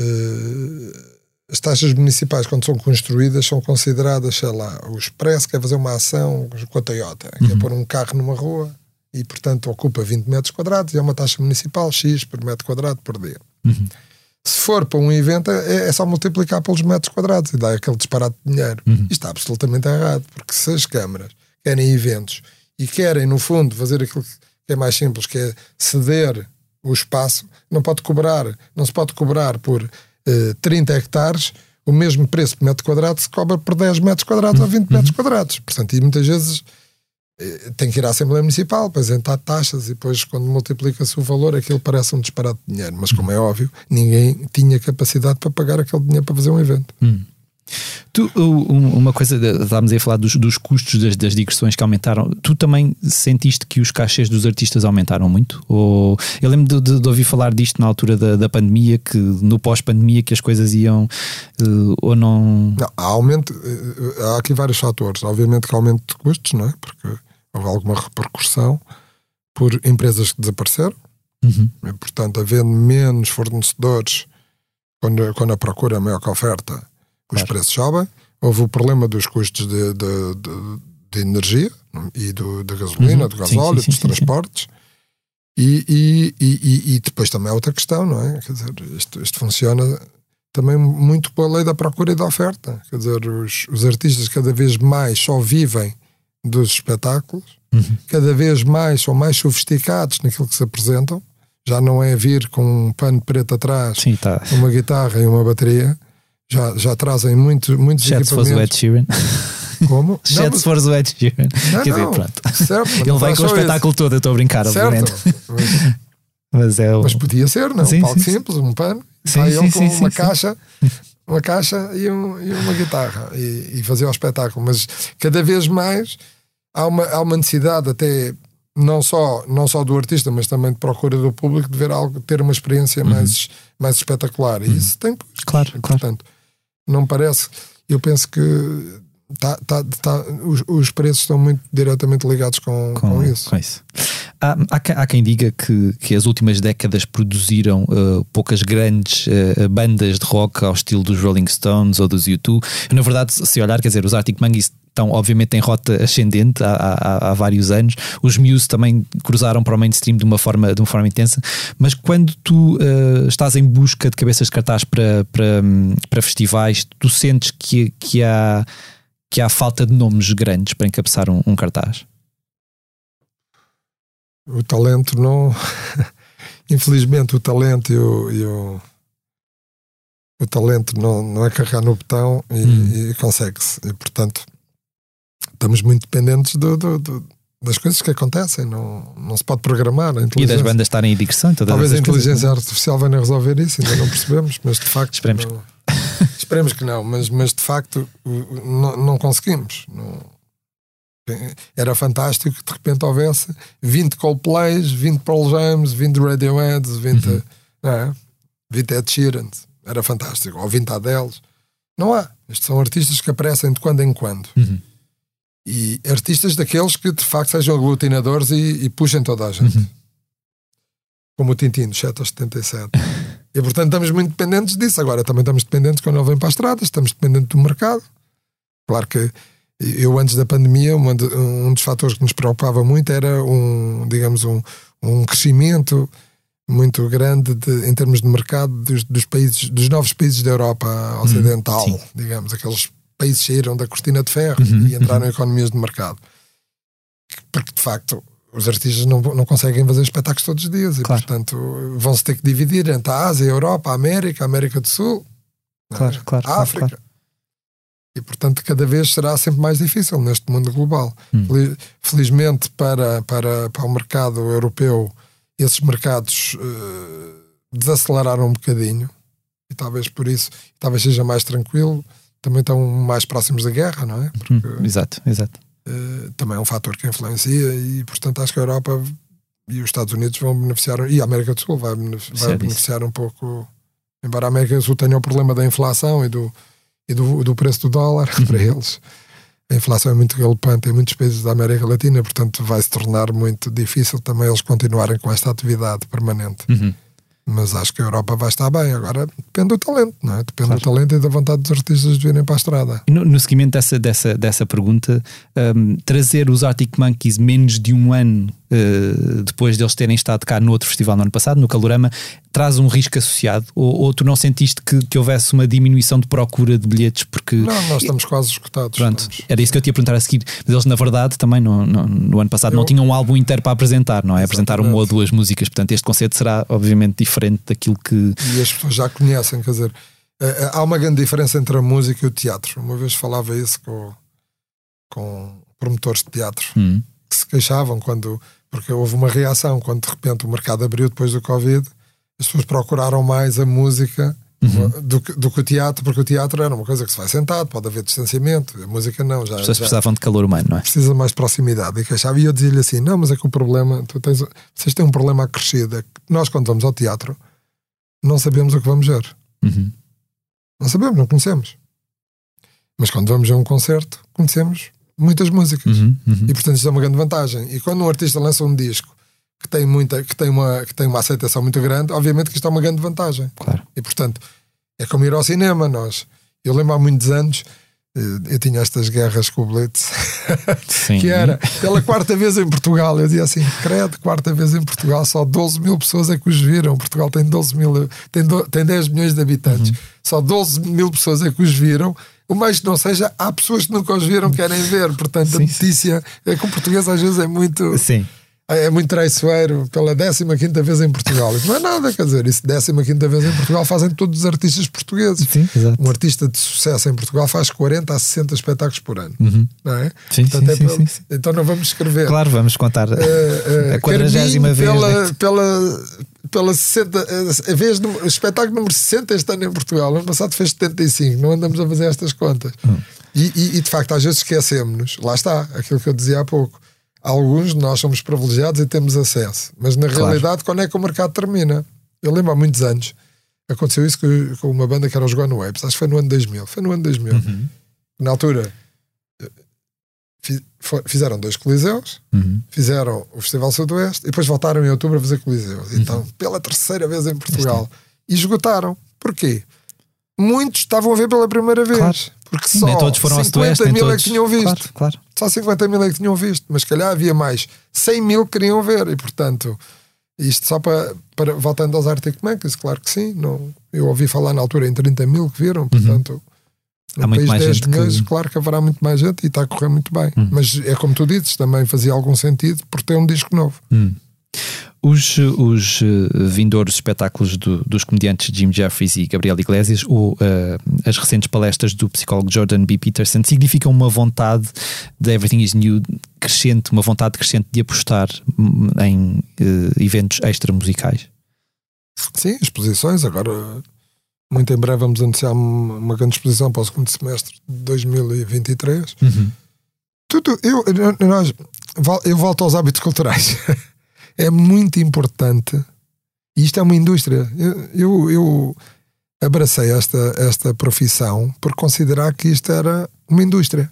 [SPEAKER 2] eh, as taxas municipais, quando são construídas, são consideradas, sei lá, o Expresso quer fazer uma ação com a Toyota, quer
[SPEAKER 1] Uhum.
[SPEAKER 2] pôr um carro numa rua e, portanto, ocupa 20 metros quadrados e é uma taxa municipal X por metro quadrado por dia. Se for para um evento, é, é só multiplicar pelos metros quadrados e dá aquele disparate de dinheiro. Isto está absolutamente errado, porque se as câmaras querem eventos e querem, no fundo, fazer aquilo que é mais simples, que é ceder o espaço, não pode cobrar, não se pode cobrar por eh, 30 hectares o mesmo preço por metro quadrado se cobra por 10 metros quadrados ou 20 metros quadrados. Portanto, e muitas vezes eh, tem que ir à Assembleia Municipal para isentar taxas e depois quando multiplica-se o valor aquilo parece um disparate de dinheiro. Mas como é óbvio, ninguém tinha capacidade para pagar aquele dinheiro para fazer um evento.
[SPEAKER 1] Tu, um- uma coisa, estávamos aí a falar dos, dos custos das, das digressões que aumentaram. Tu também sentiste que os cachês dos artistas aumentaram muito? Ou, eu lembro de, de- de ouvir falar disto na altura da, da pandemia, que no pós-pandemia que as coisas iam eh, ou não.
[SPEAKER 2] Não, há aumento, eh, há aqui vários fatores. Obviamente que há aumento de custos, não é? Porque houve alguma repercussão por empresas que desapareceram.
[SPEAKER 1] Uhum.
[SPEAKER 2] E, portanto, havendo menos fornecedores, quando, quando a procura é maior que a oferta, os
[SPEAKER 1] Claro.
[SPEAKER 2] preços sobem. Houve o problema dos custos de, de, de- de energia e do, da gasolina,
[SPEAKER 1] Uhum.
[SPEAKER 2] do gasóleo,
[SPEAKER 1] sim,
[SPEAKER 2] dos
[SPEAKER 1] sim, sim, sim.
[SPEAKER 2] transportes. E, e, e, e- depois também há outra questão, não é? Quer dizer, isto, isto funciona também muito pela lei da procura e da oferta. Quer dizer, os, os artistas cada vez mais só vivem dos espetáculos,
[SPEAKER 1] Uhum.
[SPEAKER 2] cada vez mais são mais sofisticados naquilo que se apresentam. Já não é vir com um pano preto atrás,
[SPEAKER 1] Sim, tá.
[SPEAKER 2] uma guitarra e uma bateria. Já, já trazem muito, muitos
[SPEAKER 1] Exceto se fosse o Ed
[SPEAKER 2] equipamentos.
[SPEAKER 1] Sheeran.
[SPEAKER 2] Como? *laughs*
[SPEAKER 1] Exceto
[SPEAKER 2] mas-
[SPEAKER 1] fores o Ed Sheeran.
[SPEAKER 2] não,
[SPEAKER 1] Quer dizer, pronto.
[SPEAKER 2] certo,
[SPEAKER 1] Ele vem com o espetáculo todo, eu estou a brincar,
[SPEAKER 2] isso.
[SPEAKER 1] obviamente.
[SPEAKER 2] Certo. Mas-
[SPEAKER 1] Mas é o.
[SPEAKER 2] Mas podia ser, não?
[SPEAKER 1] Sim,
[SPEAKER 2] um palco
[SPEAKER 1] sim, sim.
[SPEAKER 2] simples, um pano,
[SPEAKER 1] Sim,
[SPEAKER 2] ele
[SPEAKER 1] sim,
[SPEAKER 2] com uma caixa, uma caixa e, um- e uma guitarra e, e fazer o espetáculo. Mas cada vez mais há uma, há uma necessidade até não só, não só do artista, mas também de procura do público de ver algo, ter uma experiência mais, mais espetacular. E isso tem.
[SPEAKER 1] Uhum. Claro, claro.
[SPEAKER 2] Portanto, não me parece. Eu penso que tá, tá, tá, os, os preços estão muito diretamente ligados com, com, isso.
[SPEAKER 1] com isso. Há, há, quem- há quem diga que, que as últimas décadas produziram eh, poucas grandes eh, bandas de rock ao estilo dos Rolling Stones ou dos U2. Na verdade, se olhar, quer dizer, os Arctic Monkeys estão obviamente em rota ascendente há, há- há vários anos. Os Muse também cruzaram para o mainstream de uma forma, de uma forma intensa. Mas quando tu eh, estás em busca de cabeças de cartaz para, para, para festivais, tu sentes que, que, há, que há falta de nomes grandes para encabeçar um, um cartaz?
[SPEAKER 2] o talento não. *laughs* Infelizmente, o talento e o. e o, o talento não, não é carregar no botão e,
[SPEAKER 1] Hum.
[SPEAKER 2] e consegue-se. E, portanto, estamos muito dependentes do, do- do- das coisas que acontecem. Não, não se pode programar. A
[SPEAKER 1] E das bandas estarem em digressão
[SPEAKER 2] Talvez a
[SPEAKER 1] coisas,
[SPEAKER 2] inteligência
[SPEAKER 1] não é?
[SPEAKER 2] artificial venha resolver isso, ainda não percebemos, mas de facto.
[SPEAKER 1] Esperemos
[SPEAKER 2] não- Esperemos que não, mas, mas de facto não, não conseguimos. Não- Era fantástico que de repente houvesse 20 Coldplays, 20 Pearl Jams, 20 Radioheads, 20,
[SPEAKER 1] Uhum.
[SPEAKER 2] não é? 20 Ed Sheeran. Era fantástico. Ou 20 Adeles. Não há. Estes são artistas que aparecem de quando em quando.
[SPEAKER 1] Uhum.
[SPEAKER 2] E artistas daqueles que de facto sejam aglutinadores e, e puxem toda a gente.
[SPEAKER 1] Uhum.
[SPEAKER 2] Como o Tintin, do 7 aos 77. e portanto estamos muito dependentes disso. Agora também estamos dependentes quando ele vem para a estrada, estamos dependentes do mercado. Claro que eu antes da pandemia, uma de- um dos fatores que nos preocupava muito era um, digamos, um, um crescimento muito grande de- em termos de mercado dos, dos países, dos novos países da Europa Ocidental,
[SPEAKER 1] sim.
[SPEAKER 2] digamos, aqueles países saíram da cortina de ferro
[SPEAKER 1] Uhum,
[SPEAKER 2] e entraram em economias de mercado. Porque de facto os artistas não, não conseguem fazer espetáculos todos os dias e
[SPEAKER 1] Claro.
[SPEAKER 2] portanto vão-se ter que dividir entre a Ásia, a Europa, a América, a América do Sul, não é?
[SPEAKER 1] Claro,
[SPEAKER 2] a
[SPEAKER 1] claro,
[SPEAKER 2] África.
[SPEAKER 1] claro.
[SPEAKER 2] E portanto cada vez será sempre mais difícil neste mundo global.
[SPEAKER 1] Hum.
[SPEAKER 2] Fel- Felizmente para, para, para o mercado europeu, esses mercados eh, desaceleraram um bocadinho e talvez por isso talvez seja mais tranquilo. Também estão mais próximos da guerra, não é?
[SPEAKER 1] Hum, exato, exato.
[SPEAKER 2] Eh, também é um fator que influencia e portanto acho que a Europa e os Estados Unidos vão beneficiar e a América do Sul vai, vai beneficiar um pouco embora a América do Sul tenha o problema da inflação e do, e do, do preço do dólar *laughs*
[SPEAKER 1] Uhum.
[SPEAKER 2] para eles a inflação é muito galopante em muitos países da América Latina portanto vai se tornar muito difícil também eles continuarem com esta atividade permanente
[SPEAKER 1] Uhum.
[SPEAKER 2] Mas acho que a Europa vai estar bem agora depende do talento não é? depende
[SPEAKER 1] Claro.
[SPEAKER 2] do talento e da vontade dos artistas de virem para a estrada
[SPEAKER 1] No, no seguimento dessa, dessa, dessa pergunta, hum, trazer os Arctic Monkeys menos de um ano eh, depois deles terem estado cá no outro festival no ano passado, no Calorama, traz um risco associado? Ou, ou tu não sentiste que, que houvesse uma diminuição de procura de bilhetes? Porque
[SPEAKER 2] Não, nós estamos quase esgotados.
[SPEAKER 1] Pronto,
[SPEAKER 2] Estamos.
[SPEAKER 1] era isso que eu te ia perguntar a seguir. Mas eles, na verdade, também no, no, no ano passado não
[SPEAKER 2] Eu-
[SPEAKER 1] tinham um álbum inteiro para apresentar, não é? Apresentaram uma ou duas músicas. Portanto, este concerto será, obviamente, diferente daquilo que.
[SPEAKER 2] E as pessoas já conhecem, quer dizer, eh, eh, há uma grande diferença entre a música e o teatro. Uma vez falava isso com, com promotores de teatro
[SPEAKER 1] Hum,
[SPEAKER 2] que se queixavam quando, porque houve uma reação quando de repente o mercado abriu depois do Covid, as pessoas procuraram mais a música
[SPEAKER 1] Uhum.
[SPEAKER 2] do, que, do que o teatro, porque o teatro era uma coisa que se vai sentado, pode haver distanciamento, a música não, já,
[SPEAKER 1] as pessoas
[SPEAKER 2] já
[SPEAKER 1] precisavam de calor humano, não é?
[SPEAKER 2] precisa mais de proximidade. E queixava, e eu dizia-lhe assim: não, mas é que o problema, tu tens, vocês têm um problema acrescido, é que nós quando vamos ao teatro não sabemos o que vamos ver.
[SPEAKER 1] Uhum.
[SPEAKER 2] Não sabemos, não conhecemos. Mas quando vamos a um concerto, conhecemos muitas músicas.
[SPEAKER 1] Uhum, uhum.
[SPEAKER 2] E portanto isso é uma grande vantagem. E quando um artista lança um disco que tem, muita, que tem, uma, que tem uma aceitação muito grande, obviamente que isto é uma grande vantagem.
[SPEAKER 1] Claro.
[SPEAKER 2] E portanto é como ir ao cinema. Nós, eu lembro há muitos anos, eh, eu tinha estas guerras com o Blitz, *laughs* que era pela quarta vez em Portugal. Eu dizia assim: credo, quarta vez em Portugal, só 12 mil pessoas é que os viram. Portugal tem 12 mil, tem, do- tem 10 milhões de habitantes,
[SPEAKER 1] Uhum.
[SPEAKER 2] só 12 mil pessoas é que os viram. O mais que não seja, há pessoas que nunca os viram, querem ver. Portanto,
[SPEAKER 1] Sim,
[SPEAKER 2] a notícia é que o português às vezes é muito,
[SPEAKER 1] Sim.
[SPEAKER 2] É muito traiçoeiro pela 15 vez em Portugal. Isso não é nada, quer dizer, isso 15 vez em Portugal fazem todos os artistas portugueses.
[SPEAKER 1] Sim, exato.
[SPEAKER 2] Um artista de sucesso em Portugal faz 40 a 60 espetácuos por ano.
[SPEAKER 1] Uhum.
[SPEAKER 2] Não é?
[SPEAKER 1] Sim,
[SPEAKER 2] Portanto,
[SPEAKER 1] sim,
[SPEAKER 2] é
[SPEAKER 1] sim,
[SPEAKER 2] pelo-
[SPEAKER 1] sim.
[SPEAKER 2] Então não vamos escrever.
[SPEAKER 1] Claro, vamos contar
[SPEAKER 2] Eh, eh,
[SPEAKER 1] a quadragésima
[SPEAKER 2] Carminho
[SPEAKER 1] vez.
[SPEAKER 2] Pela,
[SPEAKER 1] né?
[SPEAKER 2] pela, pela 60, eh, a vez no, espetáculo número 60 este ano em Portugal. No ano passado fez 75. Não andamos a fazer estas contas.
[SPEAKER 1] Hum.
[SPEAKER 2] E, e- e, de facto, às vezes esquecemos-nos. Lá está, aquilo que eu dizia há pouco. Alguns de nós somos privilegiados e temos acesso. Mas na
[SPEAKER 1] Claro.
[SPEAKER 2] realidade, quando é que o mercado termina? Eu lembro há muitos anos. Aconteceu isso com, com uma banda que era os Gone Waves. Acho que foi no ano 2000. Foi no ano 2000.
[SPEAKER 1] Uhum.
[SPEAKER 2] Na altura, eh, fizeram dois coliseus
[SPEAKER 1] Uhum.
[SPEAKER 2] fizeram o Festival Sudoeste e depois voltaram em outubro a fazer Coliseus.
[SPEAKER 1] Uhum.
[SPEAKER 2] Então, pela terceira vez em Portugal. E esgotaram. Porquê? Muitos estavam a ver pela primeira vez.
[SPEAKER 1] Claro.
[SPEAKER 2] Porque só
[SPEAKER 1] nem todos foram ao
[SPEAKER 2] 50
[SPEAKER 1] Sudoeste, nem
[SPEAKER 2] mil
[SPEAKER 1] todos.
[SPEAKER 2] é que tinham visto.
[SPEAKER 1] Claro, claro.
[SPEAKER 2] Só 50 mil é que tinham visto. Mas se calhar havia mais 100 mil que queriam ver. E portanto, isto só para, para voltando aos Arctic Monkeys, claro que sim. Não, eu ouvi falar na altura em 30 mil que viram. Portanto,
[SPEAKER 1] Há
[SPEAKER 2] no
[SPEAKER 1] muito
[SPEAKER 2] país
[SPEAKER 1] mais
[SPEAKER 2] 10
[SPEAKER 1] gente
[SPEAKER 2] milhões,
[SPEAKER 1] que-
[SPEAKER 2] claro que haverá muito mais gente e está a correr muito bem.
[SPEAKER 1] Uhum.
[SPEAKER 2] Mas é como tu dizes, também fazia algum sentido por ter um disco novo.
[SPEAKER 1] Hum. Os, os eh, vindouros espetáculos do- dos comediantes Jim Jeffries e Gabriel Iglesias ou eh, as recentes palestras do psicólogo Jordan B. Peterson significam uma vontade de Everything is New crescente, uma vontade crescente de apostar hum, em eh, eventos extra-musicais.
[SPEAKER 2] Sim, exposições. Agora, muito em breve, vamos anunciar uma grande exposição para o segundo semestre de 2023. Tudo, eu, nós, eu volto aos hábitos culturais. *laughs* é muito importante. E isto é uma indústria. Eu, eu, eu abracei esta, esta profissão por considerar que isto era uma indústria.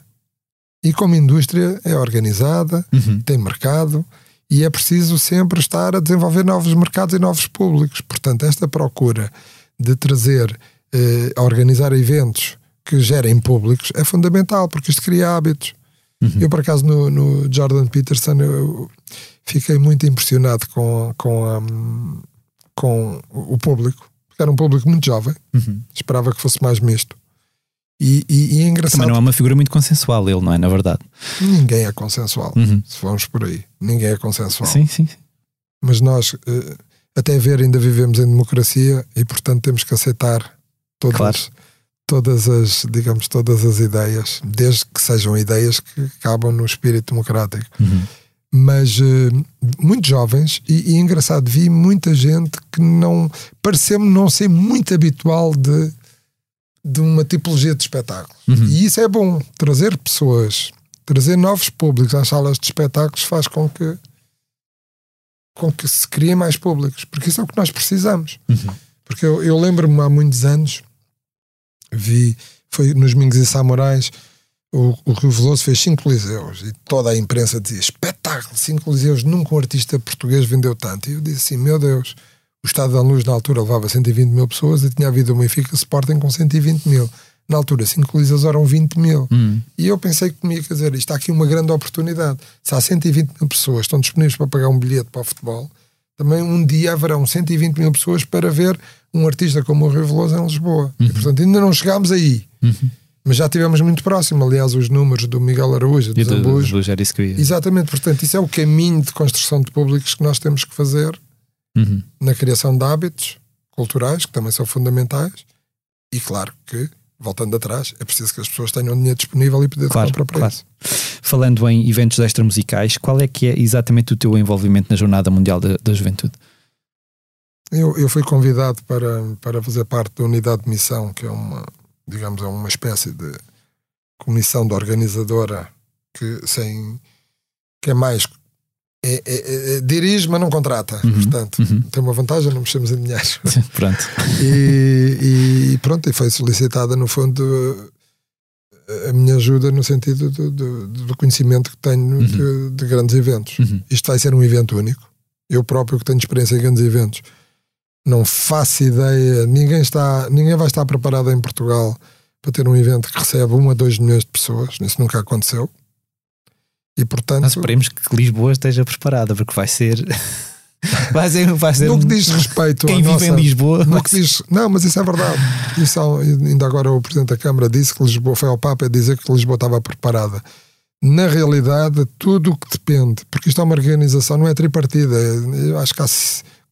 [SPEAKER 2] E como indústria é organizada,
[SPEAKER 1] Uhum.
[SPEAKER 2] tem mercado e é preciso sempre estar a desenvolver novos mercados e novos públicos. Portanto, esta procura de trazer, eh, organizar eventos que gerem públicos é fundamental, porque isto cria hábitos.
[SPEAKER 1] Uhum.
[SPEAKER 2] Eu, por acaso, no, no Jordan Peterson, eu fiquei muito impressionado com, com, a, com o público, porque era um público muito jovem,
[SPEAKER 1] Uhum.
[SPEAKER 2] esperava que fosse mais misto. E, e, e é
[SPEAKER 1] Também
[SPEAKER 2] engraçado,
[SPEAKER 1] não é uma figura muito consensual, ele, não é? Na verdade.
[SPEAKER 2] ninguém é consensual,
[SPEAKER 1] Uhum.
[SPEAKER 2] se formos por aí. Ninguém é consensual.
[SPEAKER 1] Sim, sim.
[SPEAKER 2] mas nós eh, até ver ainda vivemos em democracia e portanto temos que aceitar todas,
[SPEAKER 1] Claro.
[SPEAKER 2] todas as digamos todas as ideias desde que sejam ideias que cabam no espírito democrático
[SPEAKER 1] Uhum.
[SPEAKER 2] Mas eh, muito jovens e, e engraçado vi muita gente que não pareceu-me não ser muito habitual de de uma tipologia de espetáculo
[SPEAKER 1] Uhum.
[SPEAKER 2] e isso é bom trazer pessoas trazer novos públicos às salas de espetáculos faz com que com que se criem mais públicos, porque isso é o que nós precisamos.
[SPEAKER 1] Uhum.
[SPEAKER 2] Porque eu, eu lembro-me há muitos anos, vi, foi nos Mingos e Samurais, o, o Rio Veloso fez cinco coliseus e toda a imprensa dizia: espetáculo, cinco coliseus, nunca um artista português vendeu tanto. E eu disse assim: meu Deus, o Estado da Luz na altura levava 120 mil pessoas e tinha havido uma Benfica Sporting com 120 mil. Na altura, 5 lisas eram 20 mil.
[SPEAKER 1] Hum.
[SPEAKER 2] E eu pensei comigo, quer dizer, isto há aqui uma grande oportunidade. Se há 120 mil pessoas que estão disponíveis para pagar um bilhete para o futebol, também um dia haverão 120 mil pessoas para ver um artista como o Rio Veloso em Lisboa. E, portanto, ainda não chegámos aí. Mas já estivemos muito próximo. Aliás, os números do Miguel Araújo, do
[SPEAKER 1] E
[SPEAKER 2] Zambujo.
[SPEAKER 1] do, era isso que eu ia.
[SPEAKER 2] Exatamente, portanto, isso é o caminho de construção de públicos que nós temos que fazer
[SPEAKER 1] Uhum.
[SPEAKER 2] na criação de hábitos culturais, que também são fundamentais, e claro que, voltando atrás, é preciso que as pessoas tenham dinheiro disponível e poder de
[SPEAKER 1] Claro,
[SPEAKER 2] compra para
[SPEAKER 1] claro.
[SPEAKER 2] isso.
[SPEAKER 1] Falando em eventos extramusicais, qual é que é exatamente o teu envolvimento na Jornada Mundial da, da Juventude?
[SPEAKER 2] Eu, eu fui convidado para, para fazer parte da unidade de missão, que é uma, digamos, é uma espécie de comissão de organizadora que, sem, que é mais. É, é- é- dirige, mas não contrata.
[SPEAKER 1] Uhum,
[SPEAKER 2] Portanto,
[SPEAKER 1] uhum.
[SPEAKER 2] tem uma vantagem, não mexemos em dinheiro. *laughs*
[SPEAKER 1] Pronto.
[SPEAKER 2] e, e pronto, e foi solicitada no fundo a minha ajuda no sentido do, do, do conhecimento que tenho de, de grandes eventos.
[SPEAKER 1] Uhum.
[SPEAKER 2] Isto vai ser um evento único. Eu próprio que tenho experiência em grandes eventos, não faço ideia, ninguém está, ninguém vai estar preparado em Portugal para ter um evento que recebe 1 a 2 milhões de pessoas. Isso nunca aconteceu. E portanto,
[SPEAKER 1] Nós esperemos que Lisboa esteja preparada, porque vai ser. *laughs* vai ser, vai ser
[SPEAKER 2] no que diz respeito
[SPEAKER 1] Quem vive
[SPEAKER 2] nossa,
[SPEAKER 1] em Lisboa.
[SPEAKER 2] No que diz, não, mas isso é verdade. Isso ainda agora o Presidente da Câmara disse que Lisboa foi ao Papa a dizer que Lisboa estava preparada. Na realidade, tudo o que depende, porque isto é uma organização, não é tripartida. Eu acho que há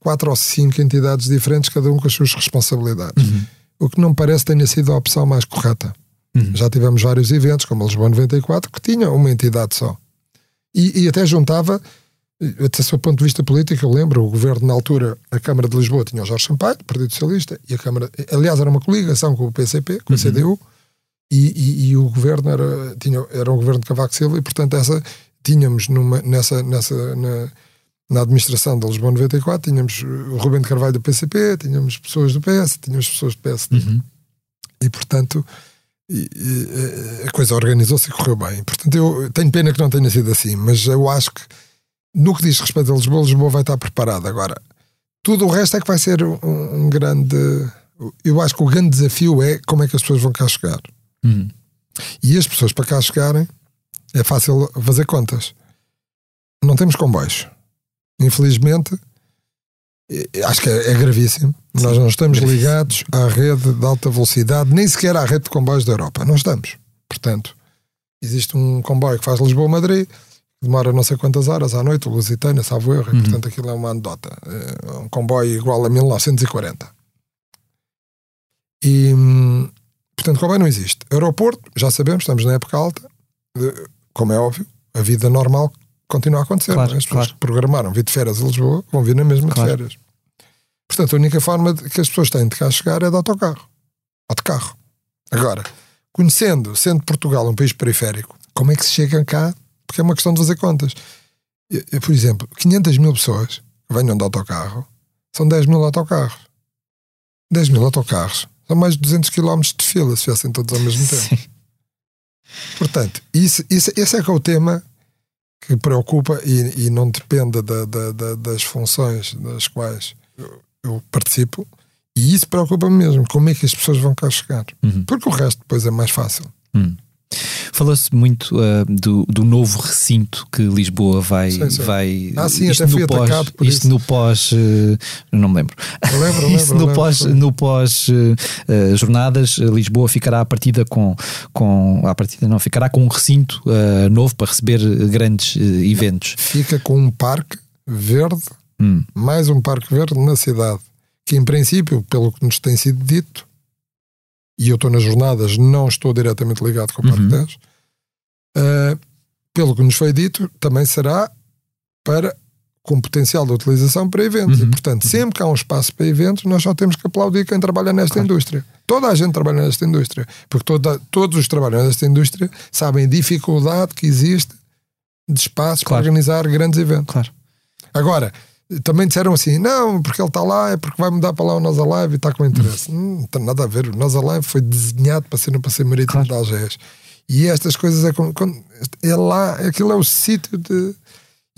[SPEAKER 2] quatro ou cinco entidades diferentes, cada um com as suas responsabilidades. O que não parece tenha sido a opção mais correta.
[SPEAKER 1] Uhum.
[SPEAKER 2] Já tivemos vários eventos, como a Lisboa 94, que tinha uma entidade só. E, e até juntava, até do ponto de vista político, eu lembro, o governo na altura, a Câmara de Lisboa tinha o Jorge Sampaio, do Partido Socialista, e a Câmara, aliás, era uma coligação com o PCP, com a CDU, e, e- e o governo era, tinha, era um governo de Cavaco Silva, e portanto essa, tínhamos numa, nessa, nessa, na, na administração da Lisboa 94, tínhamos o Rubem de Carvalho do PCP, tínhamos pessoas do PS, tínhamos pessoas do PSD.
[SPEAKER 1] Uhum.
[SPEAKER 2] E portanto e- e, eh, a coisa organizou-se e correu bem. Portanto, eu tenho pena que não tenha sido assim, mas eu acho que no que diz respeito a Lisboa, Lisboa vai estar preparada. Agora, tudo o resto é que vai ser um, um grande. Eu acho que o grande desafio é como é que as pessoas vão cá chegar.
[SPEAKER 1] Uhum.
[SPEAKER 2] E as pessoas para cá chegarem é fácil fazer contas. Não temos comboios. Infelizmente, acho que é, é gravíssimo. Nós não estamos
[SPEAKER 1] gravíssimo.
[SPEAKER 2] ligados à rede de alta velocidade, nem sequer à rede de comboios da Europa. Não estamos. Portanto, existe um comboio que faz Lisboa-Madrid, demora não sei quantas horas à noite, o Lusitânia, salvo erro, e portanto aquilo é uma anedota. É um comboio igual a 1940. E, hum, portanto, comboio não existe. Aeroporto, já sabemos, estamos na época alta, como é óbvio, a vida normal continua a acontecer.
[SPEAKER 1] Claro,
[SPEAKER 2] é? As pessoas
[SPEAKER 1] claro.
[SPEAKER 2] que programaram vir de férias a Lisboa vão vir na mesma
[SPEAKER 1] Claro.
[SPEAKER 2] de férias. Portanto, a única forma de- que as pessoas têm de cá chegar é de autocarro ou de carro. Agora, conhecendo, sendo Portugal um país periférico, como é que se chega cá? Porque é uma questão de fazer contas. Eu- eu, por exemplo, 500 mil pessoas que venham de autocarro são 10 mil autocarros. 10 mil autocarros são mais de 200 km de fila se viessem todos ao mesmo *laughs* tempo.
[SPEAKER 1] Sim.
[SPEAKER 2] Portanto, isso, isso- esse é que é o tema que preocupa e, e não depende da- da- da- das funções das quais eu, eu participo. E isso preocupa-me mesmo. Como é que as pessoas vão cá chegar?
[SPEAKER 1] Uhum.
[SPEAKER 2] Porque o resto depois é mais fácil.
[SPEAKER 1] Hum. Falou-se muito ah, do, do novo recinto que Lisboa vai.
[SPEAKER 2] Sim, sim.
[SPEAKER 1] vai
[SPEAKER 2] Ah, sim,
[SPEAKER 1] isto
[SPEAKER 2] até fui
[SPEAKER 1] no pós,
[SPEAKER 2] atacado por
[SPEAKER 1] Isto
[SPEAKER 2] isso.
[SPEAKER 1] no pós. eh, não me lembro.
[SPEAKER 2] Eu lembro, *laughs* lembro, eu
[SPEAKER 1] no
[SPEAKER 2] lembro.
[SPEAKER 1] pós, no pós eh, jornadas, Lisboa ficará à partida com, com à partida não, ficará com um recinto novo para receber grandes eventos.
[SPEAKER 2] Fica com um parque verde,
[SPEAKER 1] Hum.
[SPEAKER 2] mais um parque verde na cidade. Que em princípio, pelo que nos tem sido dito, e eu estou nas jornadas, não estou diretamente ligado com o Parque
[SPEAKER 1] Uhum.
[SPEAKER 2] 10, ah, pelo que nos foi dito, também será para com potencial de utilização para eventos.
[SPEAKER 1] Uhum.
[SPEAKER 2] E, portanto, sempre que há um espaço para eventos, nós só temos que aplaudir quem trabalha nesta indústria. Toda a gente trabalha nesta indústria. Porque toda, todos os trabalhadores nesta indústria sabem a dificuldade que existe de espaços
[SPEAKER 1] Claro.
[SPEAKER 2] para organizar grandes eventos.
[SPEAKER 1] Claro.
[SPEAKER 2] Agora, também disseram assim: não, porque ele está lá, é porque vai mudar para lá o Nós Alive e está com interesse. Hum, Não tem nada a ver. O Nós Alive foi desenhado para ser no Passeio Marítimo
[SPEAKER 1] Claro.
[SPEAKER 2] de Algés. E estas coisas é, é lá, aquilo é o sítio de.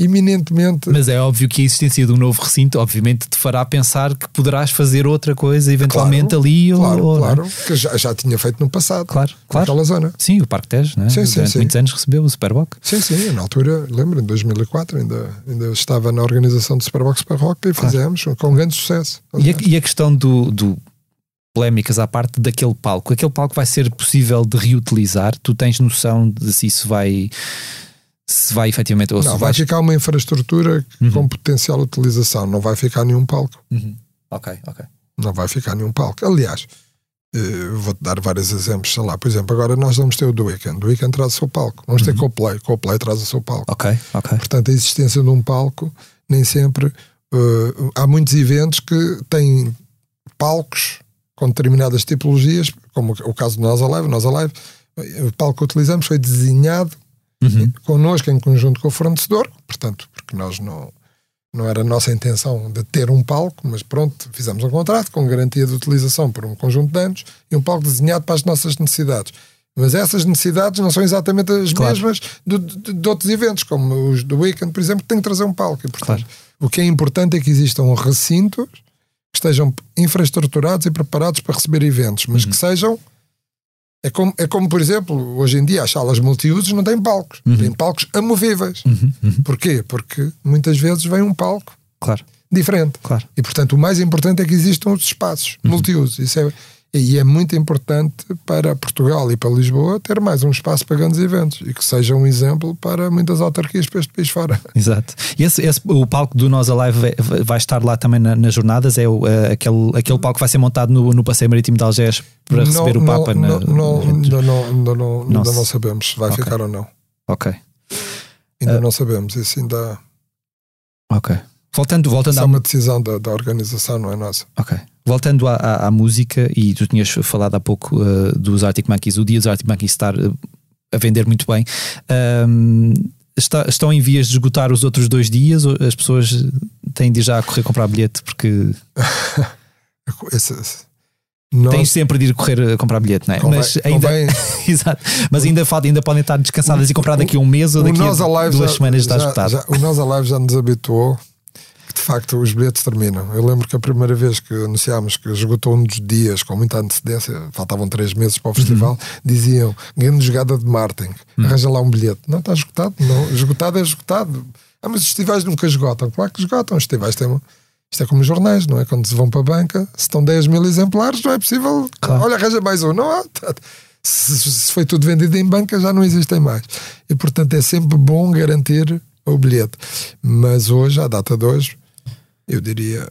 [SPEAKER 2] Iminentemente.
[SPEAKER 1] Mas é óbvio que a existência de um novo recinto, obviamente, te fará pensar que poderás fazer outra coisa, eventualmente
[SPEAKER 2] Claro,
[SPEAKER 1] ali ou.
[SPEAKER 2] Claro,
[SPEAKER 1] ou-
[SPEAKER 2] claro, que já, já tinha feito no passado.
[SPEAKER 1] Claro, claro.
[SPEAKER 2] Naquela zona.
[SPEAKER 1] Sim, o Parque Tejo, né?
[SPEAKER 2] Sim, sim,
[SPEAKER 1] Durante
[SPEAKER 2] sim.
[SPEAKER 1] muitos anos recebeu o Superboc.
[SPEAKER 2] Sim, sim, na altura, lembro, em 2004, ainda, ainda estava na organização do Superbox Barroca e fizemos com grande sucesso.
[SPEAKER 1] E a, e a questão do, do polémicas à parte daquele palco, aquele palco vai ser possível de reutilizar? Tu tens noção de se isso vai se vai efetivamente ou
[SPEAKER 2] Não,
[SPEAKER 1] se
[SPEAKER 2] vai ficar uma infraestrutura
[SPEAKER 1] Uhum.
[SPEAKER 2] com potencial utilização, não vai ficar nenhum palco.
[SPEAKER 1] Uhum. Ok, ok.
[SPEAKER 2] Não vai ficar nenhum palco. Aliás, eh, vou-te dar vários exemplos, sei lá, por exemplo, agora nós vamos ter o do Weekend. O Weekend traz o seu palco. Vamos ter Coplay. Coplay traz o seu palco.
[SPEAKER 1] Ok, ok.
[SPEAKER 2] Portanto, a existência de um palco, nem sempre. eh, há muitos eventos que têm palcos com determinadas tipologias, como o caso do Nós Alive. Nós Alive, o palco que utilizamos foi desenhado
[SPEAKER 1] Uhum.
[SPEAKER 2] connosco em conjunto com o fornecedor, portanto, porque nós não, não era a nossa intenção de ter um palco, mas pronto, fizemos um contrato com garantia de utilização por um conjunto de anos e um palco desenhado para as nossas necessidades. Mas essas necessidades não são exatamente as
[SPEAKER 1] Claro.
[SPEAKER 2] mesmas de, de- de outros eventos, como os do Weekend, por exemplo, que têm que trazer um palco. E, portanto, o que é importante é que existam recintos que estejam infraestruturados e preparados para receber eventos, mas que sejam. É como, é como, por exemplo, hoje em dia as salas multiusos não têm palcos, têm palcos amovíveis.
[SPEAKER 1] Uhum, uhum.
[SPEAKER 2] Porquê? Porque muitas vezes vem um palco
[SPEAKER 1] Claro,
[SPEAKER 2] diferente.
[SPEAKER 1] claro.
[SPEAKER 2] E portanto o mais importante é que existam os espaços
[SPEAKER 1] Uhum.
[SPEAKER 2] multiusos. Isso é, e é muito importante para Portugal e para Lisboa ter mais um espaço para grandes eventos e que seja um exemplo para muitas autarquias para este país fora. *laughs*
[SPEAKER 1] Exato. E esse, esse- o palco do Nós Alive vai, estar lá também na- nas jornadas? É o, eh, aquele, aquele palco que vai ser montado no, no Passeio Marítimo de Algés para receber o Papa?
[SPEAKER 2] não,
[SPEAKER 1] na,
[SPEAKER 2] não, ainda não, não,
[SPEAKER 1] Não
[SPEAKER 2] não sabemos se vai
[SPEAKER 1] Ok.
[SPEAKER 2] ficar ou não.
[SPEAKER 1] Ok,
[SPEAKER 2] Ainda
[SPEAKER 1] Ah.
[SPEAKER 2] não sabemos. Isso ainda
[SPEAKER 1] ok. Voltando, voltando
[SPEAKER 2] isso é
[SPEAKER 1] à,
[SPEAKER 2] uma decisão da, da organização, não é nossa.
[SPEAKER 1] Ok. Voltando à, à- à música, e tu tinhas falado há pouco uh, dos Arctic Monkeys, o dia dos Arctic Monkeys estar uh, a vender muito bem. Um, está- estão em vias de esgotar os outros dois dias? Ou as pessoas têm de ir já a correr comprar bilhete? Porque *laughs*
[SPEAKER 2] Esse- nós-
[SPEAKER 1] tens sempre de ir correr a comprar bilhete, não é?
[SPEAKER 2] convém-
[SPEAKER 1] Mas ainda, *laughs* Exato. Mas ainda, falta, ainda podem estar descansadas e comprar daqui a um mês ou
[SPEAKER 2] O
[SPEAKER 1] daqui a duas
[SPEAKER 2] já-
[SPEAKER 1] semanas está esgotado.
[SPEAKER 2] já- o Nós Alive já nos habituou de facto os bilhetes terminam. Eu lembro que a primeira vez que anunciámos que esgotou um dos dias com muita antecedência, faltavam três meses para o festival, diziam: grande jogada de marketing, arranja lá um bilhete. Não está esgotado, não. Esgotado é esgotado. Ah, mas os festivais nunca esgotam. Claro que esgotam. Os festivais têm. uma- Isto é como os jornais, não é? Quando se vão para a banca, se estão 10 mil exemplares, não é possível.
[SPEAKER 1] Claro.
[SPEAKER 2] Olha, arranja mais um. Não há. Se, se foi tudo vendido em banca, já não existem mais. E portanto é sempre bom garantir o bilhete. Mas hoje, à data de hoje, eu diria,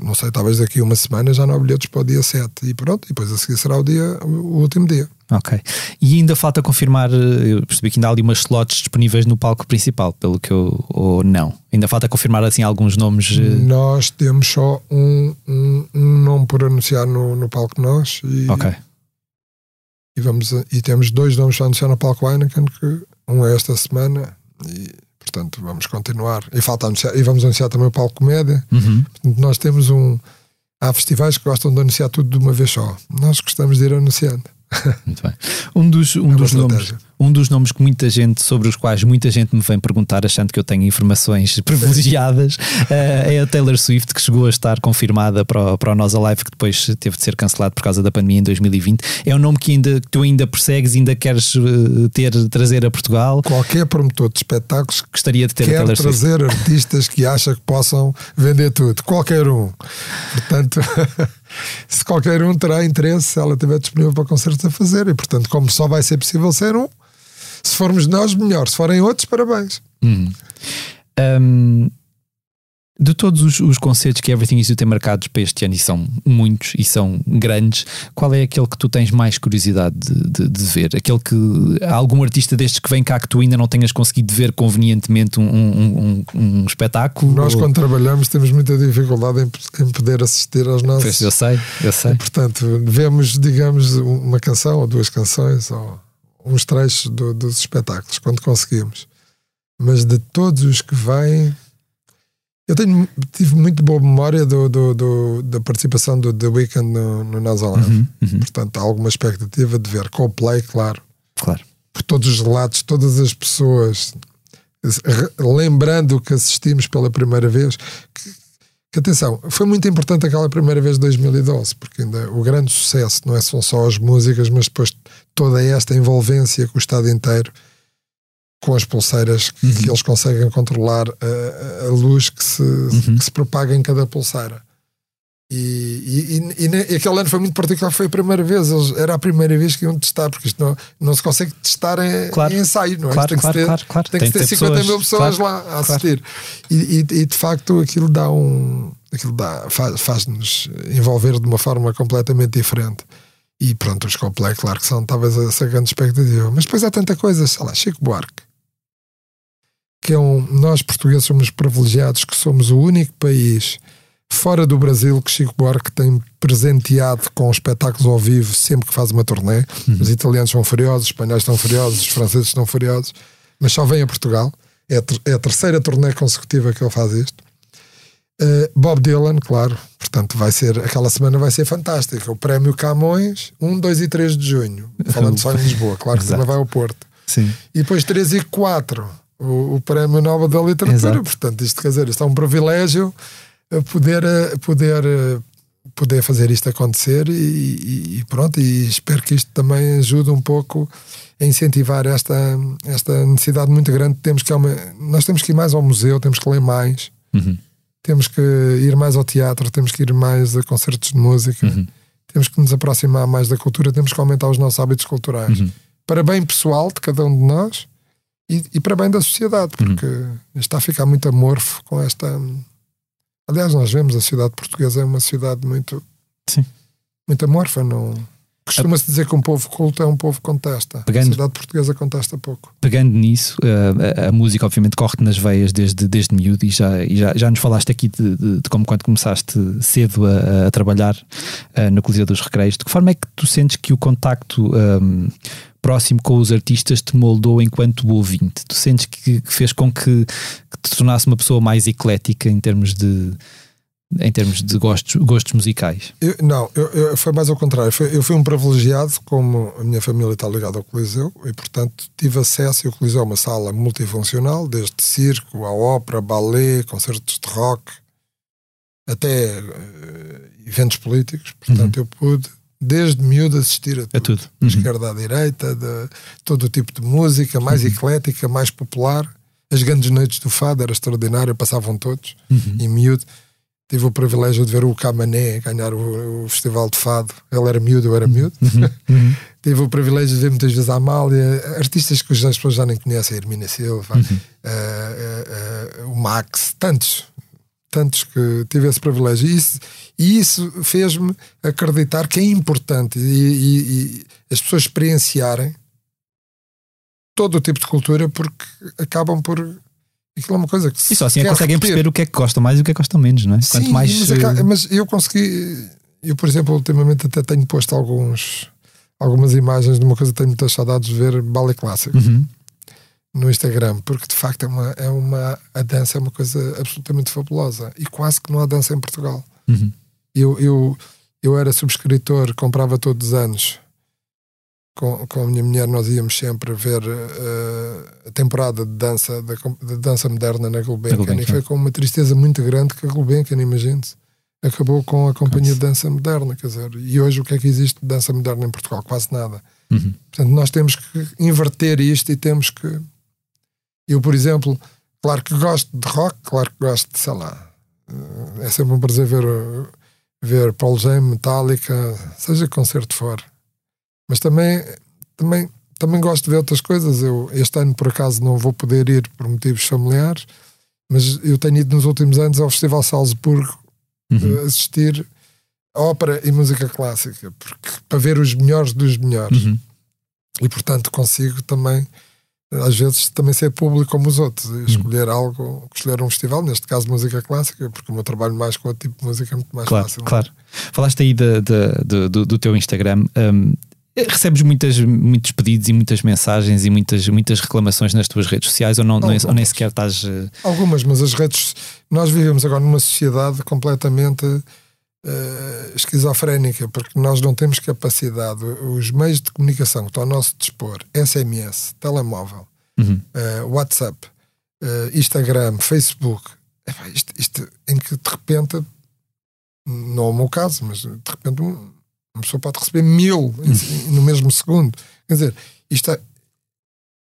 [SPEAKER 2] não sei, talvez daqui a uma semana já não há bilhetes para o dia 7. E pronto, e depois a seguir será o, dia, o último dia.
[SPEAKER 1] Ok. E ainda falta confirmar, eu percebi que ainda há ali umas slots disponíveis no palco principal, pelo que eu. Ou não. Ainda falta confirmar assim alguns nomes. eh,
[SPEAKER 2] Nós temos só um, um, um nome por anunciar no, no palco nós e,
[SPEAKER 1] Ok.
[SPEAKER 2] e, vamos, e temos dois nomes para anunciar no palco Heineken, que um é esta semana e portanto vamos continuar. E falta anunciar, e vamos anunciar também o palco Comédia.
[SPEAKER 1] Uhum.
[SPEAKER 2] Portanto, nós temos um. Há festivais que gostam de anunciar tudo de uma vez só. Nós gostamos de ir anunciando.
[SPEAKER 1] Muito bem. Um dos, um
[SPEAKER 2] uma
[SPEAKER 1] dos nomes. Um dos nomes que muita gente, sobre os quais muita gente me vem perguntar, achando que eu tenho informações *laughs* privilegiadas, eh, é a Taylor Swift, que chegou a estar confirmada para o, para o Nós Alive, que depois teve de ser cancelado por causa da pandemia em 2020. É um nome que, ainda, que tu ainda persegues, ainda queres eh, ter, trazer a Portugal.
[SPEAKER 2] Qualquer promotor de espetáculos
[SPEAKER 1] Gostaria de ter a
[SPEAKER 2] quer
[SPEAKER 1] Taylor Swift.
[SPEAKER 2] trazer artistas que acha que possam vender tudo. Qualquer um. Portanto, *laughs* se qualquer um terá interesse, se ela estiver disponível para concertos a fazer. E, portanto, como só vai ser possível ser um, se formos nós, melhor. Se forem outros, parabéns.
[SPEAKER 1] Hum. Um, de todos os, os concertos que Everything Is You tem marcados para este ano, e são muitos e são grandes, qual é aquele que tu tens mais curiosidade de, de- de ver? Aquele que há algum artista destes que vem cá que tu ainda não tenhas conseguido ver convenientemente um, um- um- um espetáculo?
[SPEAKER 2] Nós,
[SPEAKER 1] Ou-
[SPEAKER 2] quando trabalhamos, temos muita dificuldade em, em poder assistir aos nossos.
[SPEAKER 1] Pois, eu sei, eu sei.
[SPEAKER 2] Portanto, vemos, digamos, uma canção ou duas canções ou uns trechos do- dos espetáculos, quando conseguimos. Mas de todos os que vêm, eu tenho, tive muito boa memória do, do- do- da participação do The Weeknd no, no Alive.
[SPEAKER 1] Uhum, uhum,
[SPEAKER 2] Portanto, há alguma expectativa de ver Coldplay, claro,
[SPEAKER 1] claro.
[SPEAKER 2] por todos os relatos, todas as pessoas lembrando o que assistimos pela primeira vez. Que, que atenção, foi muito importante aquela primeira vez de 2012, porque ainda o grande sucesso não é são só as músicas, mas depois toda esta envolvência com o Estado inteiro, com as pulseiras que eles conseguem controlar a, a luz que se, que se propaga em cada pulseira. E, e, e, e aquele ano foi muito particular, foi a primeira vez, eles, era a primeira vez que iam testar, porque isto não, não se consegue testar em,
[SPEAKER 1] Claro.
[SPEAKER 2] em ensaio, não é?
[SPEAKER 1] Claro,
[SPEAKER 2] tem
[SPEAKER 1] claro,
[SPEAKER 2] que ter,
[SPEAKER 1] claro, claro.
[SPEAKER 2] Tem,
[SPEAKER 1] Tem
[SPEAKER 2] que ter
[SPEAKER 1] ter
[SPEAKER 2] 50 mil
[SPEAKER 1] pessoas,
[SPEAKER 2] pessoas
[SPEAKER 1] claro,
[SPEAKER 2] lá a assistir. E, e- de facto aquilo dá um. Aquilo dá, faz- faz-nos envolver de uma forma completamente diferente. E pronto, os Coldplay, claro que são talvez essa grande expectativa. Mas depois há tanta coisa, sei lá, Chico Buarque, que é um. Nós portugueses somos privilegiados que somos o único país fora do Brasil que Chico Buarque tem presenteado com espetáculos ao vivo sempre que faz uma turnê. Os italianos são furiosos, os espanhóis estão furiosos, os franceses estão furiosos, mas só vem a Portugal. É a, é a terceira turnê consecutiva que ele faz isto. Uh, Bob Dylan, claro, portanto, vai ser aquela semana vai ser fantástica. O prémio Camões, 1, 2 e 3 de junho, falando só em Lisboa, claro que também vai ao Porto.
[SPEAKER 1] Sim.
[SPEAKER 2] E depois 3 e 4, o, o Prémio Nobel da Literatura.
[SPEAKER 1] Exato.
[SPEAKER 2] Portanto, isto quer dizer, isto é um privilégio eh, poder, eh, poder, eh, poder fazer isto acontecer e, e- pronto. E espero que isto também ajude um pouco a incentivar esta, esta necessidade muito grande. que Temos que, aume- nós temos que ir mais ao museu, temos que ler mais,
[SPEAKER 1] Uhum.
[SPEAKER 2] Temos que ir mais ao teatro, temos que ir mais a concertos de música,
[SPEAKER 1] Uhum.
[SPEAKER 2] temos que nos aproximar mais da cultura, temos que aumentar os nossos hábitos culturais
[SPEAKER 1] Uhum.
[SPEAKER 2] para bem pessoal de cada um de nós e, e para bem da sociedade, porque isto está a ficar muito amorfo com esta. Aliás, nós vemos a sociedade portuguesa é uma sociedade muito,
[SPEAKER 1] Sim.
[SPEAKER 2] muito amorfa. Não... Costuma-se dizer que um povo culto é um povo que contesta.
[SPEAKER 1] Pegando-
[SPEAKER 2] A sociedade portuguesa contesta pouco.
[SPEAKER 1] Pegando nisso, uh, a, a música obviamente corre-te nas veias desde, desde miúdo e, já, e já, já nos falaste aqui de, de- de como quando começaste cedo a, a trabalhar uh, no Coliseu dos Recreios. De que forma é que tu sentes que o contacto um, próximo com os artistas te moldou enquanto ouvinte? Tu sentes que, que fez com que, que te tornasse uma pessoa mais eclética em termos de, em termos de gostos, gostos musicais?
[SPEAKER 2] Eu- não, eu, eu- foi mais ao contrário. Eu fui um privilegiado, como a minha família está ligada ao Coliseu, e portanto tive acesso. E o Coliseu é uma sala multifuncional, desde circo, a ópera, ballet, concertos de rock, até eh, eventos políticos. Portanto, eu pude, desde miúdo, assistir a tudo.
[SPEAKER 1] É tudo. Uhum.
[SPEAKER 2] esquerda à direita, de todo o tipo de música, mais eclética, mais popular. As grandes noites do fado era extraordinário, passavam todos.
[SPEAKER 1] Uhum.
[SPEAKER 2] E miúdo, tive o privilégio de ver o Camané ganhar o, o Festival de Fado. Ele era miúdo, eu era miúdo.
[SPEAKER 1] Uhum. *laughs*
[SPEAKER 2] tive o privilégio de ver muitas vezes a Amália, artistas que as pessoas já nem conhecem, a Hermínia Silva,
[SPEAKER 1] Uhum.
[SPEAKER 2] eh, eh, eh, o Max, tantos, tantos que tive esse privilégio. E isso, e isso fez-me acreditar que é importante e, e- e as pessoas experienciarem todo o tipo de cultura porque acabam por. Aquilo é uma coisa que
[SPEAKER 1] E só assim é que conseguem
[SPEAKER 2] repetir.
[SPEAKER 1] perceber o que é que gostam mais e o que é que gostam menos, não é?
[SPEAKER 2] Sim,
[SPEAKER 1] Quanto mais.
[SPEAKER 2] mas,
[SPEAKER 1] eh,
[SPEAKER 2] aca- mas eu consegui. Eu, por exemplo, ultimamente até tenho posto alguns, algumas imagens de uma coisa que tenho muitas saudades de ver ballet clássico
[SPEAKER 1] Uhum.
[SPEAKER 2] no Instagram, porque de facto é uma, é uma. A dança é uma coisa absolutamente fabulosa e quase que não há dança em Portugal.
[SPEAKER 1] Uhum.
[SPEAKER 2] Eu, eu, eu era subscritor, comprava todos os anos. Com, com a minha mulher, nós íamos sempre ver eh, a temporada de dança, da, de dança moderna na Gulbenkian.
[SPEAKER 1] Gulbenkian.
[SPEAKER 2] E foi com uma tristeza muito grande que a Gulbenkian, imagine-se, acabou com a companhia de dança moderna. Quer dizer, e hoje o que é que existe de dança moderna em Portugal? Quase nada.
[SPEAKER 1] Uhum.
[SPEAKER 2] Portanto, nós temos que inverter isto e temos que. Eu, por exemplo, claro que gosto de rock, claro que gosto de, sei lá, eh, é sempre um prazer ver, ver Paul Jam, Metallica, seja que concerto for. Mas também, também, também gosto de ver outras coisas. Eu, este ano, por acaso, não vou poder ir por motivos familiares, mas eu tenho ido nos últimos anos ao Festival Salzburgo
[SPEAKER 1] Uhum.
[SPEAKER 2] eh, assistir ópera e música clássica, porque, para ver os melhores dos melhores
[SPEAKER 1] Uhum.
[SPEAKER 2] e portanto consigo também às vezes também ser público como os outros e escolher algo, escolher um festival, neste caso música clássica, porque o meu trabalho mais com outro tipo de música é muito mais
[SPEAKER 1] Claro,
[SPEAKER 2] fácil.
[SPEAKER 1] claro. Falaste aí da- da- do, do- do teu Instagram. hum, recebes muitas, muitos pedidos e muitas mensagens e muitas, muitas reclamações nas tuas redes sociais ou, não, não é- ou nem sequer estás. eh,
[SPEAKER 2] Algumas, mas as redes nós vivemos agora numa sociedade completamente eh, esquizofrénica, porque nós não temos capacidade, os meios de comunicação que estão ao nosso dispor, SMS, telemóvel,
[SPEAKER 1] Uhum.
[SPEAKER 2] eh, WhatsApp, eh, Instagram, Facebook, isto, isto em que de repente, não é o meu caso, mas de repente uma pessoa pode receber mil em- no mesmo segundo. Quer dizer, isto é.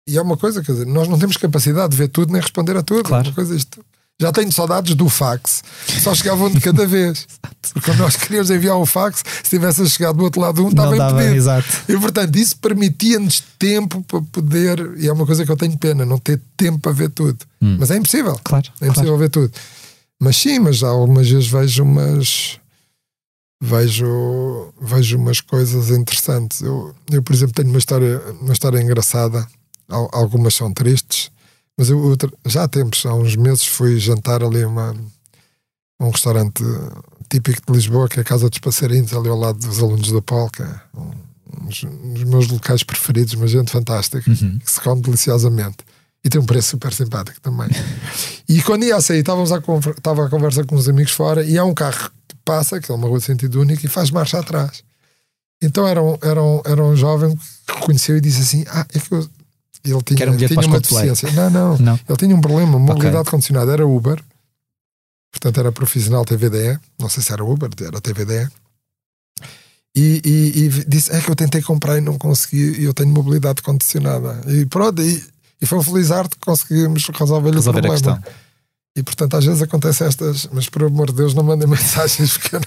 [SPEAKER 2] E é uma coisa, quer dizer, nós não temos capacidade de ver tudo nem responder a tudo.
[SPEAKER 1] Claro.
[SPEAKER 2] É coisa isto. Já tenho saudades do fax, só chegavam de cada vez. *laughs* Porque quando nós queríamos enviar o fax, se tivesse chegado do outro lado um, estava impedido.
[SPEAKER 1] exato.
[SPEAKER 2] E portanto, isso permitia-nos tempo para poder, e é uma coisa que eu tenho pena, não ter tempo para ver tudo. Mas é impossível.
[SPEAKER 1] Claro,
[SPEAKER 2] É impossível ver tudo. Mas sim, mas já algumas vezes vejo umas. Vejo, vejo umas coisas interessantes. Eu, eu, por exemplo, tenho uma história, uma história engraçada. Al- Algumas são tristes, mas eu já há tempos, há uns meses, fui jantar ali uma, um restaurante típico de Lisboa, que é a Casa dos Passarinhos, ali ao lado dos alunos da Polca. Um dos, um dos meus locais preferidos, uma gente fantástica, que se come deliciosamente. E tem um preço super simpático também. E quando ia a sair, estávamos a estava a conversa com uns amigos fora e há um carro que passa, que é uma rua de sentido único, e faz marcha atrás. Então era um, era um, era um jovem que reconheceu e disse assim: Ah, é que eu. Ele tinha,
[SPEAKER 1] um
[SPEAKER 2] tinha uma deficiência. Não, não,
[SPEAKER 1] Não.
[SPEAKER 2] Ele tinha um problema, mobilidade
[SPEAKER 1] Ok.
[SPEAKER 2] condicionada. Era Uber, portanto era profissional TVDE. Não sei se era Uber, era TVDE. E, e, e disse: É que eu tentei comprar e não consegui, e eu tenho mobilidade condicionada. E pronto, e, e foi um feliz arte que conseguimos resolver, o
[SPEAKER 1] Resolver a
[SPEAKER 2] problema.
[SPEAKER 1] questão.
[SPEAKER 2] E portanto, às vezes acontece estas, mas por amor de Deus, não mandem *laughs* mensagens porque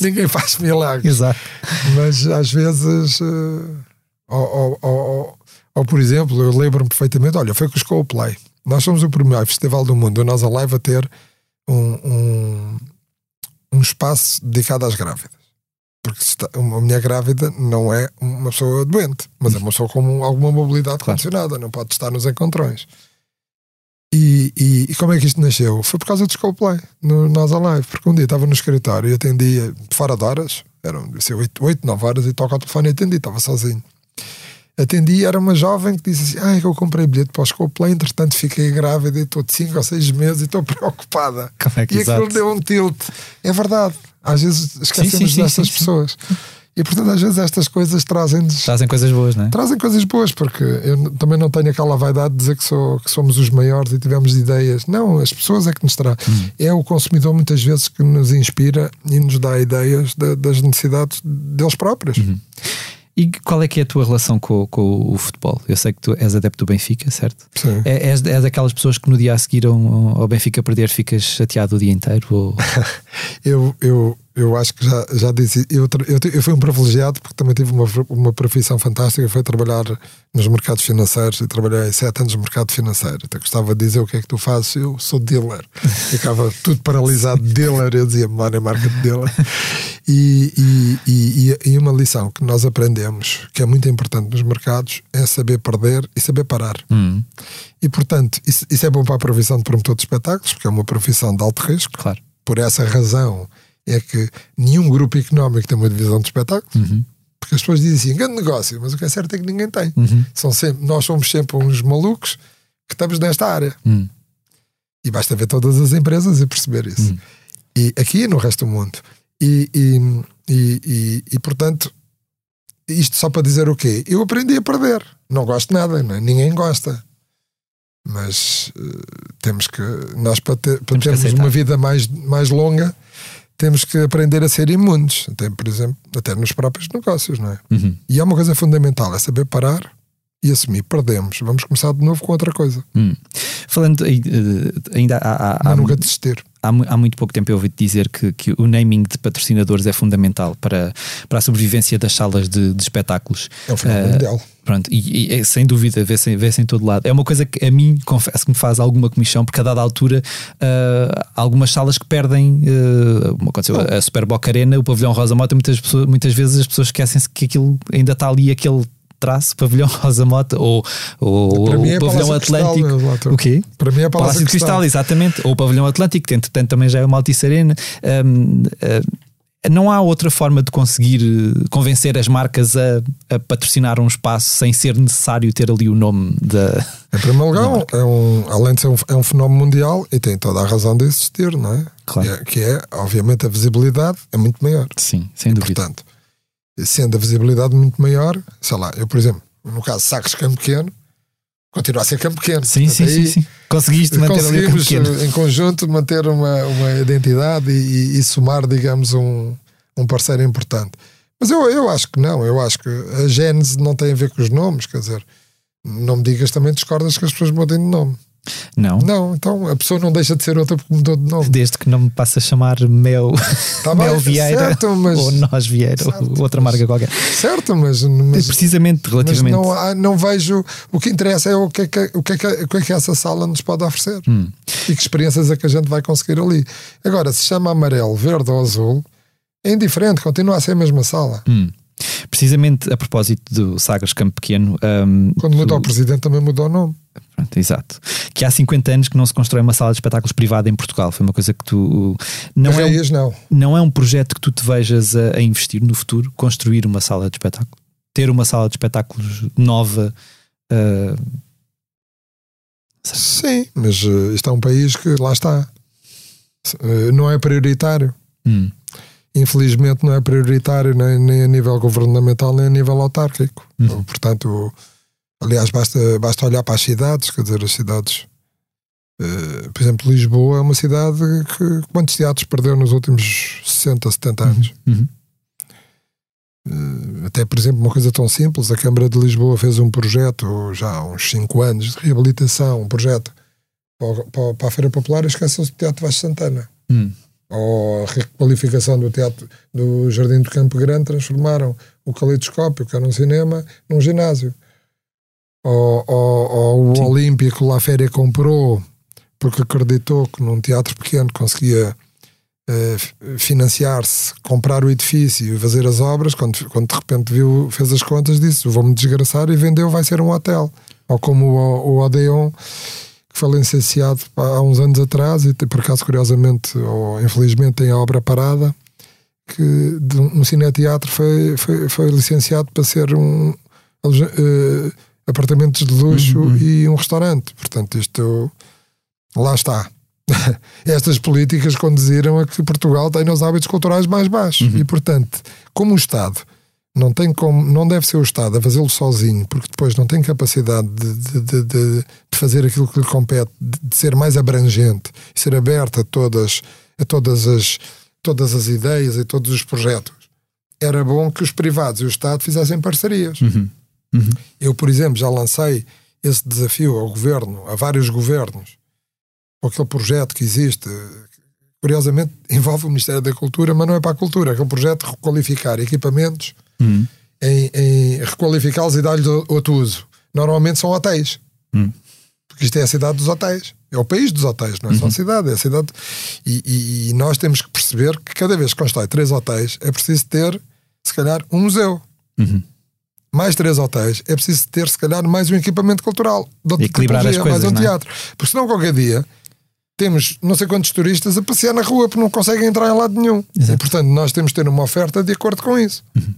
[SPEAKER 2] ninguém faz milagres.
[SPEAKER 1] Exato.
[SPEAKER 2] Mas às vezes, eh, ou, ou- ou- ou- por exemplo, eu lembro-me perfeitamente: olha, foi com os Coldplay. Nós somos o primeiro festival do mundo, a nossa live, a ter um, um, um espaço dedicado às grávidas. Porque está- uma mulher grávida não é uma pessoa doente, mas é uma pessoa com alguma mobilidade
[SPEAKER 1] Claro.
[SPEAKER 2] condicionada, não pode estar nos encontrões. E, e- e como é que isto nasceu? Foi por causa dos Coldplay, no Nós Alive, porque um dia estava no escritório e atendia fora de horas, eram deve ser 8, 8 9 horas, e toca ao telefone e atendi, estava sozinho. Atendi era uma jovem que disse assim: Ah, eu comprei bilhete para os Coldplay, entretanto fiquei grávida e estou de 5 ou 6 meses e estou *laughs* preocupada.
[SPEAKER 1] Como é que
[SPEAKER 2] e aquilo deu um tilt. É verdade, às vezes esquecemos
[SPEAKER 1] sim, sim,
[SPEAKER 2] destas
[SPEAKER 1] sim,
[SPEAKER 2] pessoas. E portanto, às vezes estas coisas trazem-nos
[SPEAKER 1] Trazem coisas boas, não é?
[SPEAKER 2] trazem coisas boas, porque eu também não tenho aquela vaidade de dizer que, sou, que somos os maiores e tivemos ideias. Não, as pessoas é que nos trazem. É o consumidor muitas vezes que nos inspira e nos dá ideias da- das necessidades deles próprios.
[SPEAKER 1] E qual é que é a tua relação com, com o futebol? Eu sei que tu és adepto do Benfica, certo?
[SPEAKER 2] Sim.
[SPEAKER 1] É, és, és daquelas pessoas que no dia a seguir ao, ao Benfica perder ficas chateado o dia inteiro? Ou... *laughs*
[SPEAKER 2] Eu, eu, eu acho que já, já disse. Eu, eu, eu fui um privilegiado porque também tive uma, uma profissão fantástica. Foi trabalhar nos mercados financeiros e trabalhei sete anos no mercado financeiro. Até gostava de dizer o que é que tu fazes. Eu sou dealer. *laughs* Ficava tudo paralisado de dealer. Eu dizia money market dealer. E, e, e, e- e uma lição que nós aprendemos que é muito importante nos mercados é saber perder e saber parar.
[SPEAKER 1] Hum,
[SPEAKER 2] E portanto, isso, isso é bom para a profissão de promotor de espetáculos, porque é uma profissão de alto risco
[SPEAKER 1] claro.
[SPEAKER 2] por essa razão é que nenhum grupo económico tem uma divisão de espetáculos.
[SPEAKER 1] Uhum.
[SPEAKER 2] Porque as pessoas dizem assim, grande negócio, mas o que é certo é que ninguém tem.
[SPEAKER 1] Uhum.
[SPEAKER 2] São sempre, nós somos sempre uns malucos que estamos nesta área.
[SPEAKER 1] Hum.
[SPEAKER 2] E basta ver todas as empresas e perceber isso. E aqui e no resto do mundo. E, e, e, e- portanto, isto só para dizer o quê? Eu aprendi a perder. Não gosto de nada, não é? ninguém gosta. Mas eh, temos que, nós para, ter, para
[SPEAKER 1] Temos
[SPEAKER 2] termos uma vida mais, mais longa, temos que aprender a ser imunes. Até, por exemplo, até nos próprios negócios, não é?
[SPEAKER 1] Uhum.
[SPEAKER 2] E há uma coisa fundamental: é saber parar e assumir. Perdemos. Vamos começar de novo com outra coisa.
[SPEAKER 1] Hum. Falando, aí, eh, ainda há, há, há,
[SPEAKER 2] nunca desistir.
[SPEAKER 1] há, há muito pouco tempo eu ouvi-te dizer que, que o naming de patrocinadores é fundamental para, para a sobrevivência das salas de, de espetáculos.
[SPEAKER 2] É um fenómeno
[SPEAKER 1] Eh,
[SPEAKER 2] mundial.
[SPEAKER 1] Pronto, e, e sem dúvida, vê-se vê-se em todo lado. É uma coisa que a mim, confesso que me faz alguma comissão, porque a dada altura há algumas salas que perdem, ah, como aconteceu
[SPEAKER 2] Oh.
[SPEAKER 1] a Super Boca Arena, o pavilhão Rosa Mota, muitas, pessoas- muitas vezes as pessoas esquecem-se que aquilo ainda está ali, aquele traço, pavilhão Rosa Mota, ou, ou
[SPEAKER 2] mim é
[SPEAKER 1] o pavilhão
[SPEAKER 2] Cristal,
[SPEAKER 1] Atlântico.
[SPEAKER 2] lá estou.
[SPEAKER 1] o quê?
[SPEAKER 2] Para mim é Palácio,
[SPEAKER 1] Palácio de Cristal, exatamente. Ou o Pavilhão Atlântico, que entretanto também já é uma Altice Arena. Hum, hum, não há outra forma de conseguir eh, convencer as marcas a, a patrocinar um espaço sem ser necessário ter ali o nome da.
[SPEAKER 2] Em primeiro lugar, é um, além de ser um, é um fenómeno mundial e tem toda a razão de existir, não é?
[SPEAKER 1] Claro.
[SPEAKER 2] Que é, que é, obviamente, a visibilidade é muito maior.
[SPEAKER 1] Sim, sem dúvida.
[SPEAKER 2] Portanto, sendo a visibilidade muito maior, sei lá, eu, por exemplo, no caso de Sacos Campo Pequeno, continua a ser campo pequeno.
[SPEAKER 1] Sim,
[SPEAKER 2] Portanto,
[SPEAKER 1] sim, sim, sim. Conseguiste manter ali o campo pequeno.
[SPEAKER 2] eh, em conjunto manter uma, uma identidade e, e- e somar, digamos, um, um parceiro importante. Mas eu, eu acho que não, eu acho que a gênese não tem a ver com os nomes, quer dizer, não me digas também discordas que as pessoas mudem de nome.
[SPEAKER 1] Não.
[SPEAKER 2] Não, então a pessoa não deixa de ser outra porque mudou de nome.
[SPEAKER 1] Desde que não me passe a chamar Mel,
[SPEAKER 2] Tá *laughs*
[SPEAKER 1] Mel
[SPEAKER 2] bem,
[SPEAKER 1] Vieira
[SPEAKER 2] certo, mas,
[SPEAKER 1] ou Nós Vieira ou
[SPEAKER 2] Certo,
[SPEAKER 1] outra
[SPEAKER 2] mas-
[SPEAKER 1] marca qualquer.
[SPEAKER 2] certo, mas, mas,
[SPEAKER 1] Precisamente,
[SPEAKER 2] mas
[SPEAKER 1] relativamente.
[SPEAKER 2] não, há- não vejo. O que interessa é o que é que, o que, é que, o que, é que essa sala nos pode oferecer
[SPEAKER 1] Hum.
[SPEAKER 2] e que experiências é que a gente vai conseguir ali. Agora, se chama amarelo, verde ou azul, é indiferente, continua a ser a mesma sala.
[SPEAKER 1] Hum. Precisamente a propósito do Sagres Campo Pequeno. hum,
[SPEAKER 2] Quando mudou o presidente, também mudou o nome.
[SPEAKER 1] Pronto, exato. Que há 50 anos que não se constrói uma sala de espetáculos privada em Portugal. Foi uma coisa que tu. Não,
[SPEAKER 2] Não
[SPEAKER 1] é, um,
[SPEAKER 2] não.
[SPEAKER 1] não é um projeto que tu te vejas a, a investir no futuro, construir uma sala de espetáculo. Ter uma sala de espetáculos nova. ah,
[SPEAKER 2] Sim, mas eh, isto é um país que lá está. Eh, não é prioritário.
[SPEAKER 1] hum,
[SPEAKER 2] Infelizmente, não é prioritário nem, nem a nível governamental, nem a nível autárquico.
[SPEAKER 1] Uhum.
[SPEAKER 2] Portanto, aliás, basta, basta olhar para as cidades, quer dizer, as cidades. eh, por exemplo, Lisboa é uma cidade que quantos teatros perdeu nos últimos 60, 70 anos?
[SPEAKER 1] uhum,
[SPEAKER 2] Eh, Até, por exemplo, uma coisa tão simples: a Câmara de Lisboa fez um projeto já há uns 5 anos de reabilitação, um projeto para, para- para a Feira Popular e esqueceu-se do Teatro Vasco Santana.
[SPEAKER 1] hum,
[SPEAKER 2] Ou a requalificação do teatro do Jardim do Campo Grande transformaram o Caleidoscópio, que era um cinema, num ginásio. Ou, ou- ou o
[SPEAKER 1] Sim.
[SPEAKER 2] Olímpico lá a Féria comprou porque acreditou que num teatro pequeno conseguia eh, fi- financiar-se, comprar o edifício e fazer as obras, quando, quando de repente viu, fez as contas, disse: Vou-me desgraçar e vendeu, vai ser um hotel. Ou como o, o Odeon, que foi licenciado há uns anos atrás, e por acaso, curiosamente, ou infelizmente, tem a obra parada, que de um cineteatro foi, foi, foi licenciado para ser um eh, apartamentos de luxo
[SPEAKER 1] Uhum.
[SPEAKER 2] e um restaurante. Portanto, isto lá está. *laughs* Estas políticas conduziram a que Portugal tenha os hábitos culturais mais baixos. E, portanto, como o Estado não tem como, não deve ser o Estado a fazê-lo sozinho, porque depois não tem capacidade de, de, de- de- fazer aquilo que lhe compete, de, ser mais abrangente ser aberto a todas, a todas as, todas as ideias e todos os projetos. Era bom que os privados e o Estado fizessem parcerias.
[SPEAKER 1] uhum, uhum.
[SPEAKER 2] Eu, por exemplo, já lancei esse desafio ao governo, a vários governos, com aquele projeto que existe. Curiosamente, *laughs* envolve o Ministério da Cultura, mas não é para a cultura, é aquele projeto de requalificar equipamentos,
[SPEAKER 1] Hum,
[SPEAKER 2] em, em requalificá-los e dar-lhes outro uso. Normalmente são hotéis,
[SPEAKER 1] Hum.
[SPEAKER 2] porque isto é a cidade dos hotéis. É o país dos hotéis, não é só a cidade, é a cidade. E, e- nós temos que perceber que cada vez que constrói três hotéis é preciso ter, se calhar, um museu
[SPEAKER 1] uhum.
[SPEAKER 2] mais três hotéis, é preciso ter, se calhar, mais um equipamento cultural. De outra
[SPEAKER 1] Equilibrar as coisas,
[SPEAKER 2] mais um
[SPEAKER 1] não é?
[SPEAKER 2] teatro. Porque senão, qualquer dia, temos não sei quantos turistas a passear na rua porque não conseguem entrar em lado nenhum.
[SPEAKER 1] Exato.
[SPEAKER 2] E, portanto, nós temos de ter uma oferta de acordo com isso.
[SPEAKER 1] Uhum.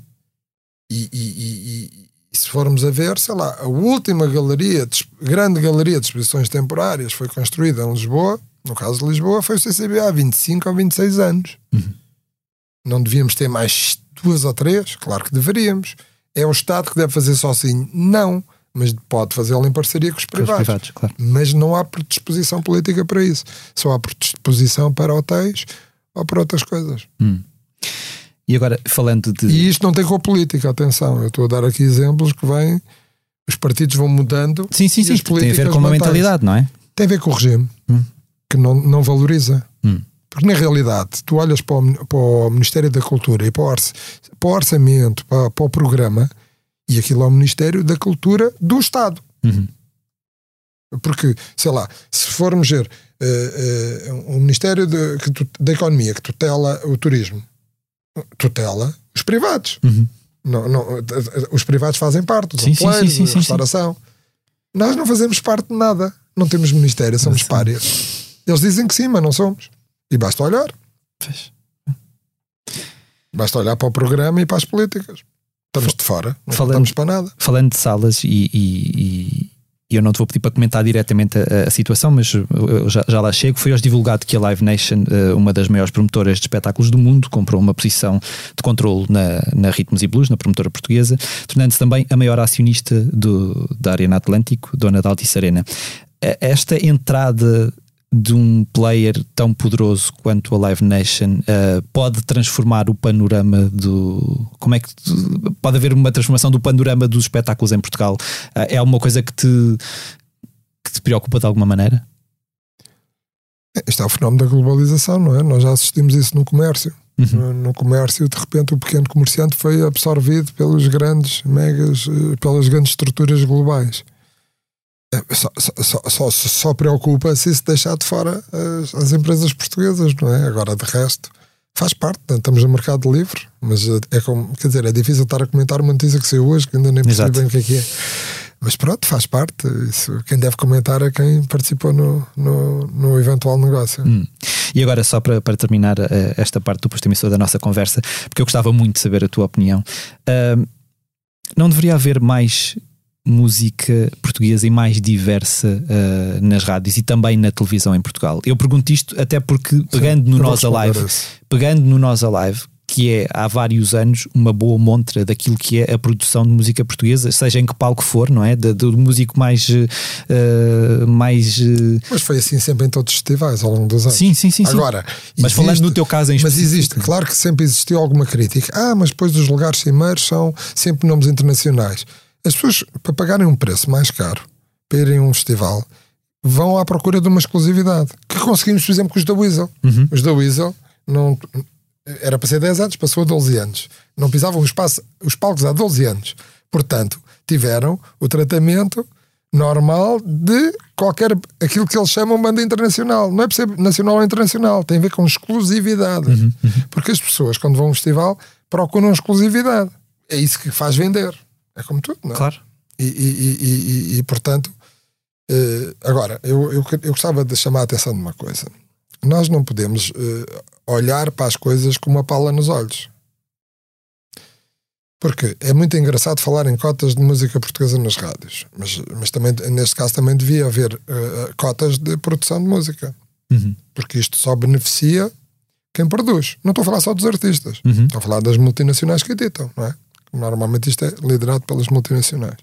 [SPEAKER 2] E, e- e- se formos a ver, sei lá, a última galeria, de- grande galeria de exposições temporárias foi construída em Lisboa, no caso de Lisboa, foi o CCB há 25 ou 26 anos.
[SPEAKER 1] Uhum.
[SPEAKER 2] Não devíamos ter mais duas ou três? Claro que deveríamos. É o Estado que deve fazer sozinho? Não. Mas pode fazê-lo em parceria com os
[SPEAKER 1] Com os
[SPEAKER 2] privados.
[SPEAKER 1] privados, claro.
[SPEAKER 2] Mas não há predisposição política para isso. Só há predisposição para hotéis ou para outras coisas.
[SPEAKER 1] Hum. E agora, falando de.
[SPEAKER 2] E isto não tem com a política, atenção. Eu estou a dar aqui exemplos que vêm, os partidos vão mudando.
[SPEAKER 1] Sim, sim, sim. Tem a ver com uma mentalidade, não é?
[SPEAKER 2] Tem a ver com o regime,
[SPEAKER 1] Hum.
[SPEAKER 2] que não, não valoriza.
[SPEAKER 1] Hum.
[SPEAKER 2] Porque na realidade, tu olhas para o, para o Ministério da Cultura e para o, orce- para o orçamento, para, para o programa, e aquilo é o Ministério da Cultura do Estado.
[SPEAKER 1] Uhum.
[SPEAKER 2] Porque, sei lá, se formos ver eh, eh, um Ministério de- tu- da Economia que tutela o turismo, tutela os privados.
[SPEAKER 1] Uhum.
[SPEAKER 2] Não, não, os privados fazem parte, os
[SPEAKER 1] Sim,
[SPEAKER 2] hoteleiros,
[SPEAKER 1] sim, sim, sim,
[SPEAKER 2] restauração. Nós não fazemos parte de nada. Não temos ministério, somos párias. Eles dizem que sim, mas não somos. E basta olhar.
[SPEAKER 1] Pois.
[SPEAKER 2] Basta olhar para o programa e para as políticas. Estamos de fora, não
[SPEAKER 1] Falando-
[SPEAKER 2] estamos para nada.
[SPEAKER 1] Falando de salas e, e- e- eu não te vou pedir para comentar diretamente a, a situação, mas eu já, já, lá chego. Foi hoje divulgado que a Live Nation, eh, uma das maiores promotoras de espetáculos do mundo, comprou uma posição de controle na, na Ritmos e Blues, na promotora portuguesa, tornando-se também a maior acionista do, da Arena Atlântico, dona da Altice Arena. Esta entrada de um player tão poderoso quanto a Live Nation uh, pode transformar o panorama do. Como é que. Pode haver uma transformação do panorama dos espetáculos em Portugal? Uh, é uma coisa que te, que te preocupa de alguma maneira?
[SPEAKER 2] Este é o fenómeno da globalização, não é? Nós já assistimos isso no comércio. Uhum. No, no, comércio, de repente, o pequeno comerciante foi absorvido pelos grandes megas, eh, pelas grandes estruturas globais. É, só, só, só, só preocupa se isso deixar de fora as, as, empresas portuguesas, não é? Agora, de resto, faz parte, né? estamos no mercado livre, mas é como, quer dizer, é difícil estar a comentar uma notícia que saiu hoje, que ainda nem percebi bem o que é que é. Mas pronto, faz parte. Isso, quem deve comentar é quem participou no, no, no eventual negócio.
[SPEAKER 1] Hum. E agora, só para, para terminar uh, esta parte do posto emissor da nossa conversa, porque eu gostava muito de saber a tua opinião. Uh, não deveria haver mais música portuguesa e mais diversa uh, nas rádios e também na televisão em Portugal. Eu pergunto isto até porque pegando Sim, no Nós Alive, pegando no Nós Alive, que é há vários anos uma boa montra daquilo que é a produção de música portuguesa, seja em que palco for, não é? Do, músico mais. Uh, mais uh...
[SPEAKER 2] Mas foi assim sempre em todos os festivais ao longo dos anos.
[SPEAKER 1] Sim, sim, sim.
[SPEAKER 2] Agora,
[SPEAKER 1] sim. mas existe, falando no teu caso em
[SPEAKER 2] Mas existe, claro que sempre existiu alguma crítica. Ah, mas depois os lugares cimeiros são sempre nomes internacionais. As pessoas, para pagarem um preço mais caro para irem a um festival, vão à procura de uma exclusividade. Que conseguimos, por exemplo, com os da Weasel.
[SPEAKER 1] Uhum.
[SPEAKER 2] Os da Weasel não, era para ser 10 anos, passou a 12 anos. Não pisavam os, espaço, os palcos há 12 anos. Portanto, tiveram o tratamento normal de qualquer aquilo que eles chamam banda internacional. Não é por ser nacional ou internacional, tem a ver com exclusividade.
[SPEAKER 1] Uhum, uhum.
[SPEAKER 2] Porque as pessoas, quando vão a um festival, procuram exclusividade. É isso que faz vender. É como tudo, não é?
[SPEAKER 1] Claro.
[SPEAKER 2] E, e, e, e portanto, uh, agora, eu, eu, eu, gostava de chamar a atenção de uma coisa. Nós não podemos uh, olhar para as coisas com uma pala nos olhos. Porque é muito engraçado falar em cotas de música portuguesa nas rádios, mas, mas também, neste caso também devia haver uh, cotas de produção de música.
[SPEAKER 1] Uhum.
[SPEAKER 2] Porque isto só beneficia quem produz. Não estou a falar só dos artistas,
[SPEAKER 1] uhum.
[SPEAKER 2] estou a falar das multinacionais que editam, não é? Normalmente isto é liderado pelas multinacionais.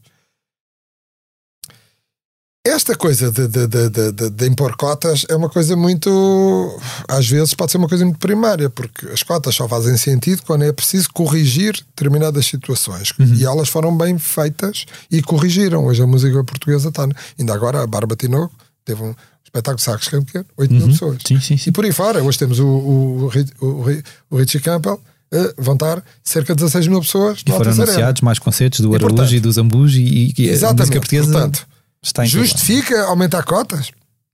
[SPEAKER 2] Esta coisa de, de, de, de, de impor cotas é uma coisa muito. Às vezes pode ser uma coisa muito primária, porque as cotas só fazem sentido quando é preciso corrigir determinadas situações.
[SPEAKER 1] Uhum.
[SPEAKER 2] E elas foram bem feitas e corrigiram. Hoje a música portuguesa está. Ainda agora a Barba Tinoco teve um espetáculo de sacos campeão, 8
[SPEAKER 1] uhum.
[SPEAKER 2] mil pessoas.
[SPEAKER 1] Sim, sim, sim.
[SPEAKER 2] E por aí fora, hoje temos o, o, o, o, o Richie Campbell Uh, vão estar cerca de 16 mil pessoas.
[SPEAKER 1] E foram anunciados mais concertos do Araújo e do Zambujo e, e a música portuguesa
[SPEAKER 2] portanto,
[SPEAKER 1] está em
[SPEAKER 2] justifica aumentar cotas,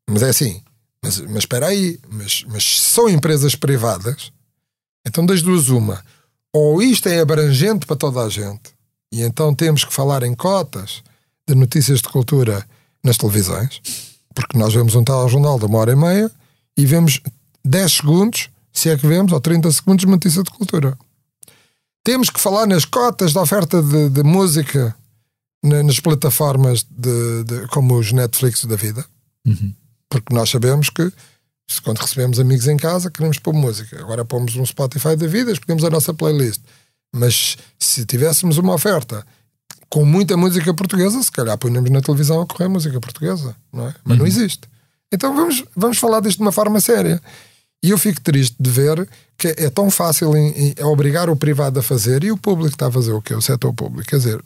[SPEAKER 2] mas é assim. Mas, mas espera aí, mas, mas são empresas privadas, então das duas uma, ou isto é abrangente para toda a gente, e então temos que falar em cotas de notícias de cultura nas televisões, porque nós vemos um tal jornal de uma hora e meia e vemos 10 segundos se é que vemos, ou 30 segundos, notícia de cultura. Temos que falar nas cotas da oferta de, de música nas plataformas de, de, como os Netflix da vida,
[SPEAKER 1] uhum.
[SPEAKER 2] porque nós sabemos que quando recebemos amigos em casa queremos pôr música. Agora pomos um Spotify da vida, escolhemos a nossa playlist. Mas se tivéssemos uma oferta com muita música portuguesa, se calhar punhamos na televisão a correr música portuguesa, não é? Mas
[SPEAKER 1] uhum.
[SPEAKER 2] não existe. Então vamos, vamos falar disto de uma forma séria. E eu fico triste de ver que é tão fácil em, em, é obrigar o privado a fazer e o público está a fazer o que? O setor público. Quer dizer,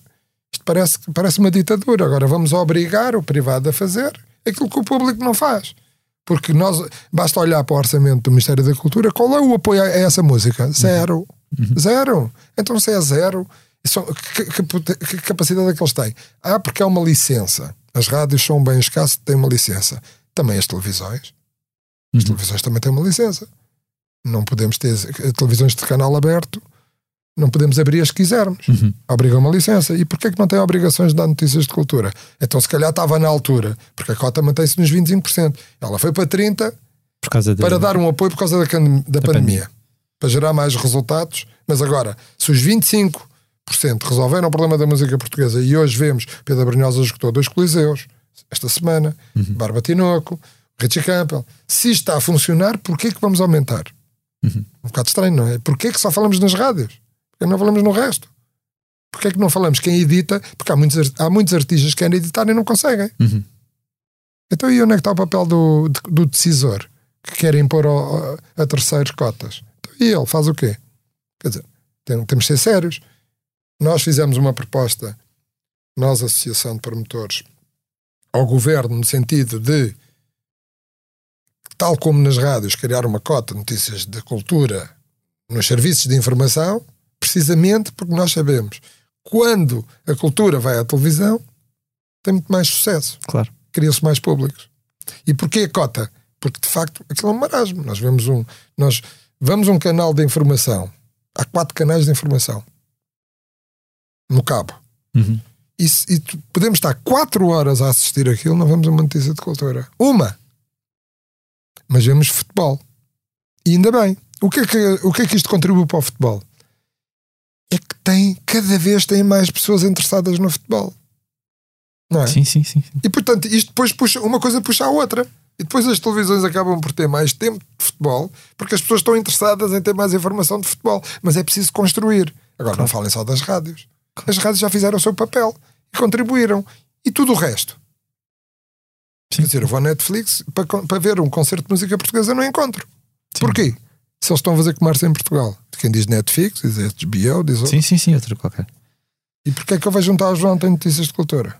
[SPEAKER 2] isto parece, parece uma ditadura. Agora vamos obrigar o privado a fazer aquilo que o público não faz. Porque nós que olhar para o orçamento do Ministério da Cultura, qual é o apoio a essa música? Zero.
[SPEAKER 1] Uhum.
[SPEAKER 2] Zero. Então, se é zero, que, que, que, capacidade é que eles têm? Ah, porque é uma licença. As rádios são bem escassas, têm uma licença. Também as televisões. As
[SPEAKER 1] uhum.
[SPEAKER 2] televisões também têm uma licença. Não podemos ter televisões de canal aberto, não podemos abrir as que quisermos.
[SPEAKER 1] Uhum.
[SPEAKER 2] Obriga uma licença. E porquê que não tem obrigações de dar notícias de cultura? Então, se calhar estava na altura, porque a cota mantém-se nos 25%. Ela foi para 30%
[SPEAKER 1] por causa de...
[SPEAKER 2] para dar um apoio por causa da, da, da pandemia, pandemia, para gerar mais resultados. Mas agora, se os 25% resolveram o problema da música portuguesa e hoje vemos Pedro Brunhosa esgotou dois coliseus, esta semana, Barba Tinoco, Richie Campbell. Se isto está a funcionar, porquê que vamos aumentar? Um bocado estranho, não é? Porquê que só falamos nas rádios? Porquê que não falamos no resto? Porquê que não falamos quem edita? Porque há muitos, há muitos artistas que querem editar e não conseguem.
[SPEAKER 1] Uhum.
[SPEAKER 2] Então e onde é que está o papel do, do decisor que quer impor ao- a terceiros cotas? Então, e ele faz o quê? Quer dizer, tem- temos de ser sérios. Nós fizemos uma proposta, nós, Associação de Promotores, ao governo, no sentido de, tal como nas rádios, criar uma cota de notícias de cultura nos serviços de informação, precisamente porque nós sabemos quando a cultura vai à televisão, tem muito mais sucesso
[SPEAKER 1] Claro.
[SPEAKER 2] criam-se mais públicos. E porquê a cota? Porque de facto aquilo é um marasmo. Nós vemos um. Nós vamos a um canal de informação. Há quatro canais de informação no cabo.
[SPEAKER 1] Uhum.
[SPEAKER 2] E, e podemos estar quatro horas a assistir aquilo, não vemos uma notícia de cultura. Uma! Mas vemos futebol. E ainda bem. O que, é que, o que é que isto contribui para o futebol? É que tem, cada vez tem mais pessoas interessadas no futebol. Não é?
[SPEAKER 1] Sim, sim, sim. sim.
[SPEAKER 2] E portanto, isto depois puxa, uma coisa puxa a outra. E depois as televisões acabam por ter mais tempo de futebol, porque as pessoas estão interessadas em ter mais informação de futebol. Mas é preciso construir. Agora, não falem só das rádios. As rádios já fizeram o seu papel e contribuíram. E tudo o resto.
[SPEAKER 1] Sim.
[SPEAKER 2] Quer dizer, eu vou à Netflix para, para ver um concerto de música portuguesa, não encontro.
[SPEAKER 1] Sim.
[SPEAKER 2] Porquê? Se eles estão a fazer comércio em Portugal. Quem diz Netflix, diz HBO, diz outro.
[SPEAKER 1] Sim, sim, sim, outra qualquer.
[SPEAKER 2] E porquê é que eu vejo juntar ao João tem notícias de cultura?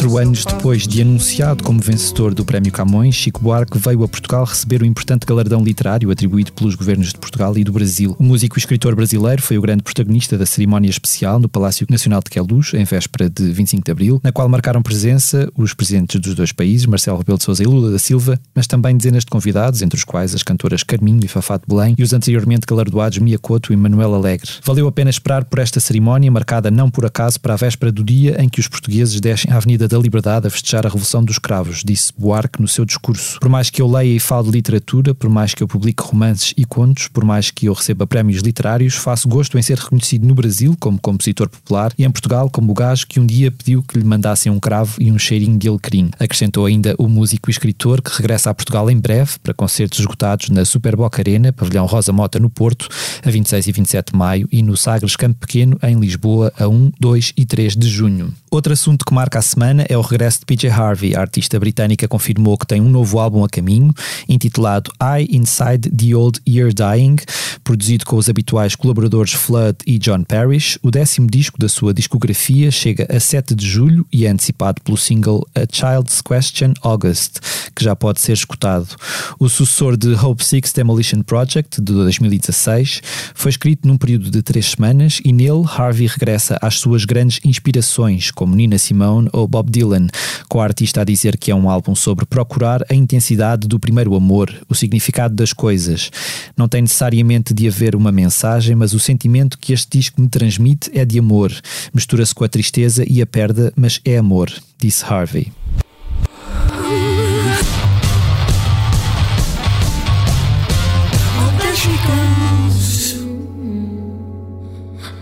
[SPEAKER 1] Quatro anos depois de anunciado como vencedor do Prémio Camões, Chico Buarque veio a Portugal receber o importante galardão literário atribuído pelos governos de Portugal e do Brasil. O músico e escritor brasileiro foi o grande protagonista da cerimónia especial no Palácio Nacional de Queluz, em véspera de 25 de Abril, na qual marcaram presença os presidentes dos dois países, Marcelo Rebelo de Sousa e Lula da Silva, mas também dezenas de convidados, entre os quais as cantoras Carminho e Fafá de Belém e os anteriormente galardoados Mia Couto e Manuel Alegre. Valeu a pena esperar por esta cerimónia, marcada não por acaso para a véspera do dia em que os portugueses descem à Avenida da Liberdade a festejar a Revolução dos Cravos, disse Buarque no seu discurso. Por mais que eu leia e fale de literatura, por mais que eu publique romances e contos, por mais que eu receba prémios literários, faço gosto em ser reconhecido no Brasil como compositor popular e em Portugal como o gajo que um dia pediu que lhe mandassem um cravo e um cheirinho de alecrim. Acrescentou ainda o músico e escritor que regressa a Portugal em breve para concertos esgotados na Super Boca Arena, Pavilhão Rosa Mota no Porto, a 26 e 27 de maio e no Sagres Campo Pequeno em Lisboa a 1, 2 e 3 de junho. Outro assunto que marca a semana é o regresso de PJ Harvey. A artista britânica confirmou que tem um novo álbum a caminho, intitulado I Inside the Old Year Dying, produzido com os habituais colaboradores Flood e John Parrish. O décimo disco da sua discografia chega a 7 de julho e é antecipado pelo single A Child's Question August, que já pode ser escutado. O sucessor de Hope Six Demolition Project, de 2016, foi escrito num período de três semanas e nele Harvey regressa às suas grandes inspirações, como Nina Simone ou Bob Dylan, com a artista a dizer que é um álbum sobre procurar a intensidade do primeiro amor, o significado das coisas. Não tem necessariamente de haver uma mensagem, mas o sentimento que este disco me transmite é de amor. Mistura-se com a tristeza e a perda, mas é amor, disse Harvey.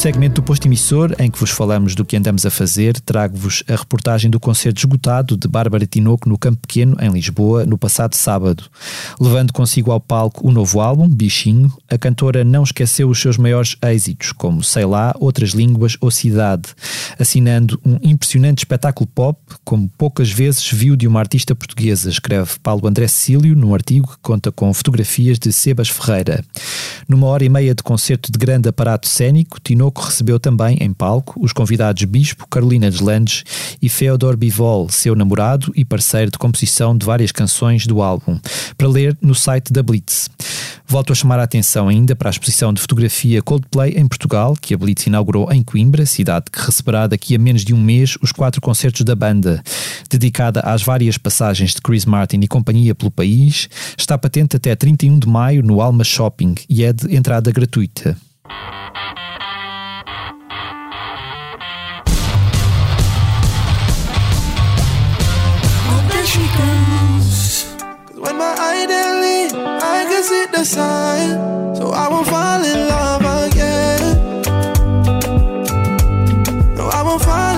[SPEAKER 1] Segmento do posto emissor, em que vos falamos do que andamos a fazer, trago-vos a reportagem do concerto esgotado de Bárbara Tinoco no Campo Pequeno, em Lisboa, no passado sábado. Levando consigo ao palco o novo álbum, Bichinho, a cantora não esqueceu os seus maiores êxitos, como Sei Lá, Outras Línguas ou Cidade, assinando um impressionante espetáculo pop, como poucas vezes viu de uma artista portuguesa, escreve Paulo André Cecílio num artigo que conta com fotografias de Sebas Ferreira. Numa hora e meia de concerto de grande aparato cênico, Tinoco recebeu também em palco os convidados Bispo, Carolina Deslandes e Feodor Bivol, seu namorado e parceiro de composição de várias canções do álbum, para ler no site da Blitz. Volto a chamar a atenção ainda para a exposição de fotografia Coldplay em Portugal, que a Blitz inaugurou em Coimbra, cidade que receberá daqui a menos de um mês os quatro concertos da banda. Dedicada às várias passagens de Chris Martin e companhia pelo país, está patente até 31 de maio no Alma Shopping e é de entrada gratuita.
[SPEAKER 3] I can see the sign. So I won't fall in love again. No, I won't fall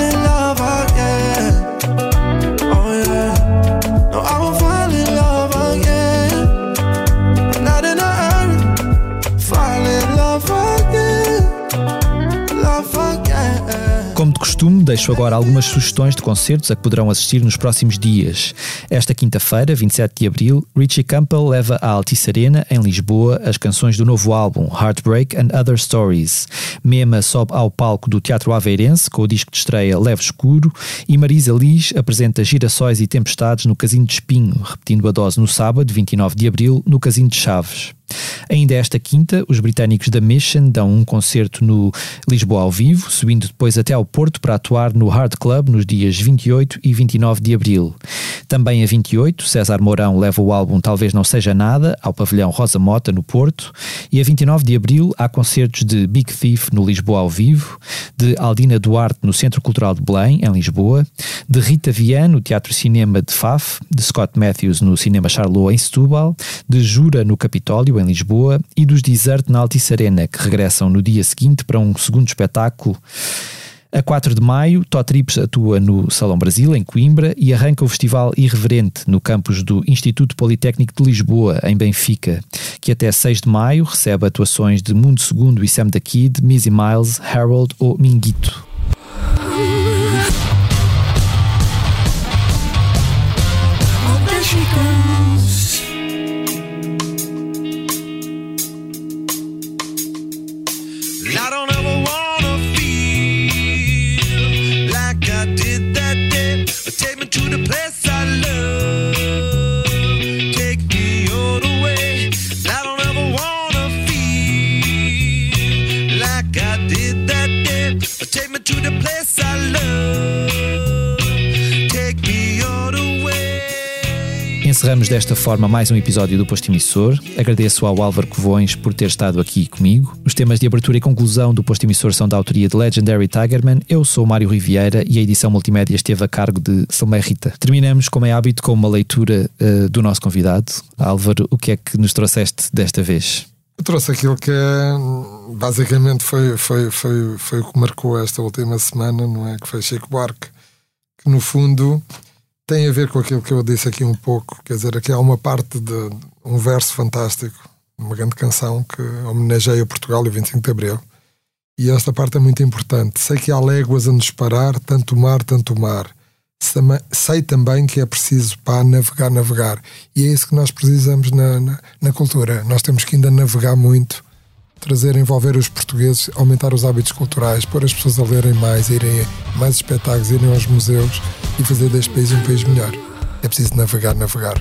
[SPEAKER 1] costume, deixo agora algumas sugestões de concertos a que poderão assistir nos próximos dias. Esta quinta-feira, 27 de abril, Richie Campbell leva à Altice Arena, em Lisboa, as canções do novo álbum Heartbreak and Other Stories. Mema sobe ao palco do Teatro Aveirense com o disco de estreia Leve Escuro e Marisa Liz apresenta Girassóis e Tempestades no Casino de Espinho, repetindo a dose no sábado, 29 de abril, no Casino de Chaves. Ainda esta quinta, os britânicos da Mission dão um concerto no Lisboa ao vivo, subindo depois até ao Porto para atuar no Hard Club nos dias 28 e 29 de abril. Também a 28, César Mourão leva o álbum Talvez Não Seja Nada ao pavilhão Rosa Mota no Porto e a 29 de abril há concertos de Big Thief no Lisboa ao vivo, de Aldina Duarte no Centro Cultural de Belém, em Lisboa, de Rita Vian no Teatro Cinema de Faf, de Scott Matthews no Cinema Charlot em Setúbal, de Jura no Capitólio, em Lisboa, e dos Desert na Altice Arena, que regressam no dia seguinte para um segundo espetáculo. A 4 de maio, Totrips atua no Salão Brasil, em Coimbra, e arranca o Festival Irreverente no campus do Instituto Politécnico de Lisboa, em Benfica, que até 6 de maio recebe atuações de Mundo Segundo e Sam da Kid, Missy Miles, Harold ou Minguito.
[SPEAKER 3] Take me all the way. I don't ever wanna feel like I did that day. Take me to the place I love.
[SPEAKER 1] Encerramos desta forma mais um episódio do Posto Emissor. Agradeço ao Álvaro Covões por ter estado aqui comigo. Os temas de abertura e conclusão do Posto Emissor são da autoria de Legendary Tigerman. Eu sou Mário Riviera e a edição multimédia esteve a cargo de Salmé Rita. Terminamos, como é hábito, com uma leitura eh, do nosso convidado. Álvaro, o que é que nos trouxeste desta vez?
[SPEAKER 2] Eu trouxe aquilo que é, basicamente foi, foi, foi, foi o que marcou esta última semana, não é? Que foi Chico Buarque, que no fundo tem a ver com aquilo que eu disse aqui um pouco. Quer dizer, aqui há uma parte de um verso fantástico, uma grande canção que homenageia Portugal e o 25 de Abril. E esta parte é muito importante. Sei que há léguas a nos parar, tanto mar, tanto mar. Sei também que é preciso para navegar, navegar. E é isso que nós precisamos na, na, na cultura. Nós temos que ainda navegar muito, trazer, envolver os portugueses, aumentar os hábitos culturais, pôr as pessoas a lerem mais, irem a mais espetáculos, irem aos museus e fazer deste país um país melhor. É preciso navegar, navegar.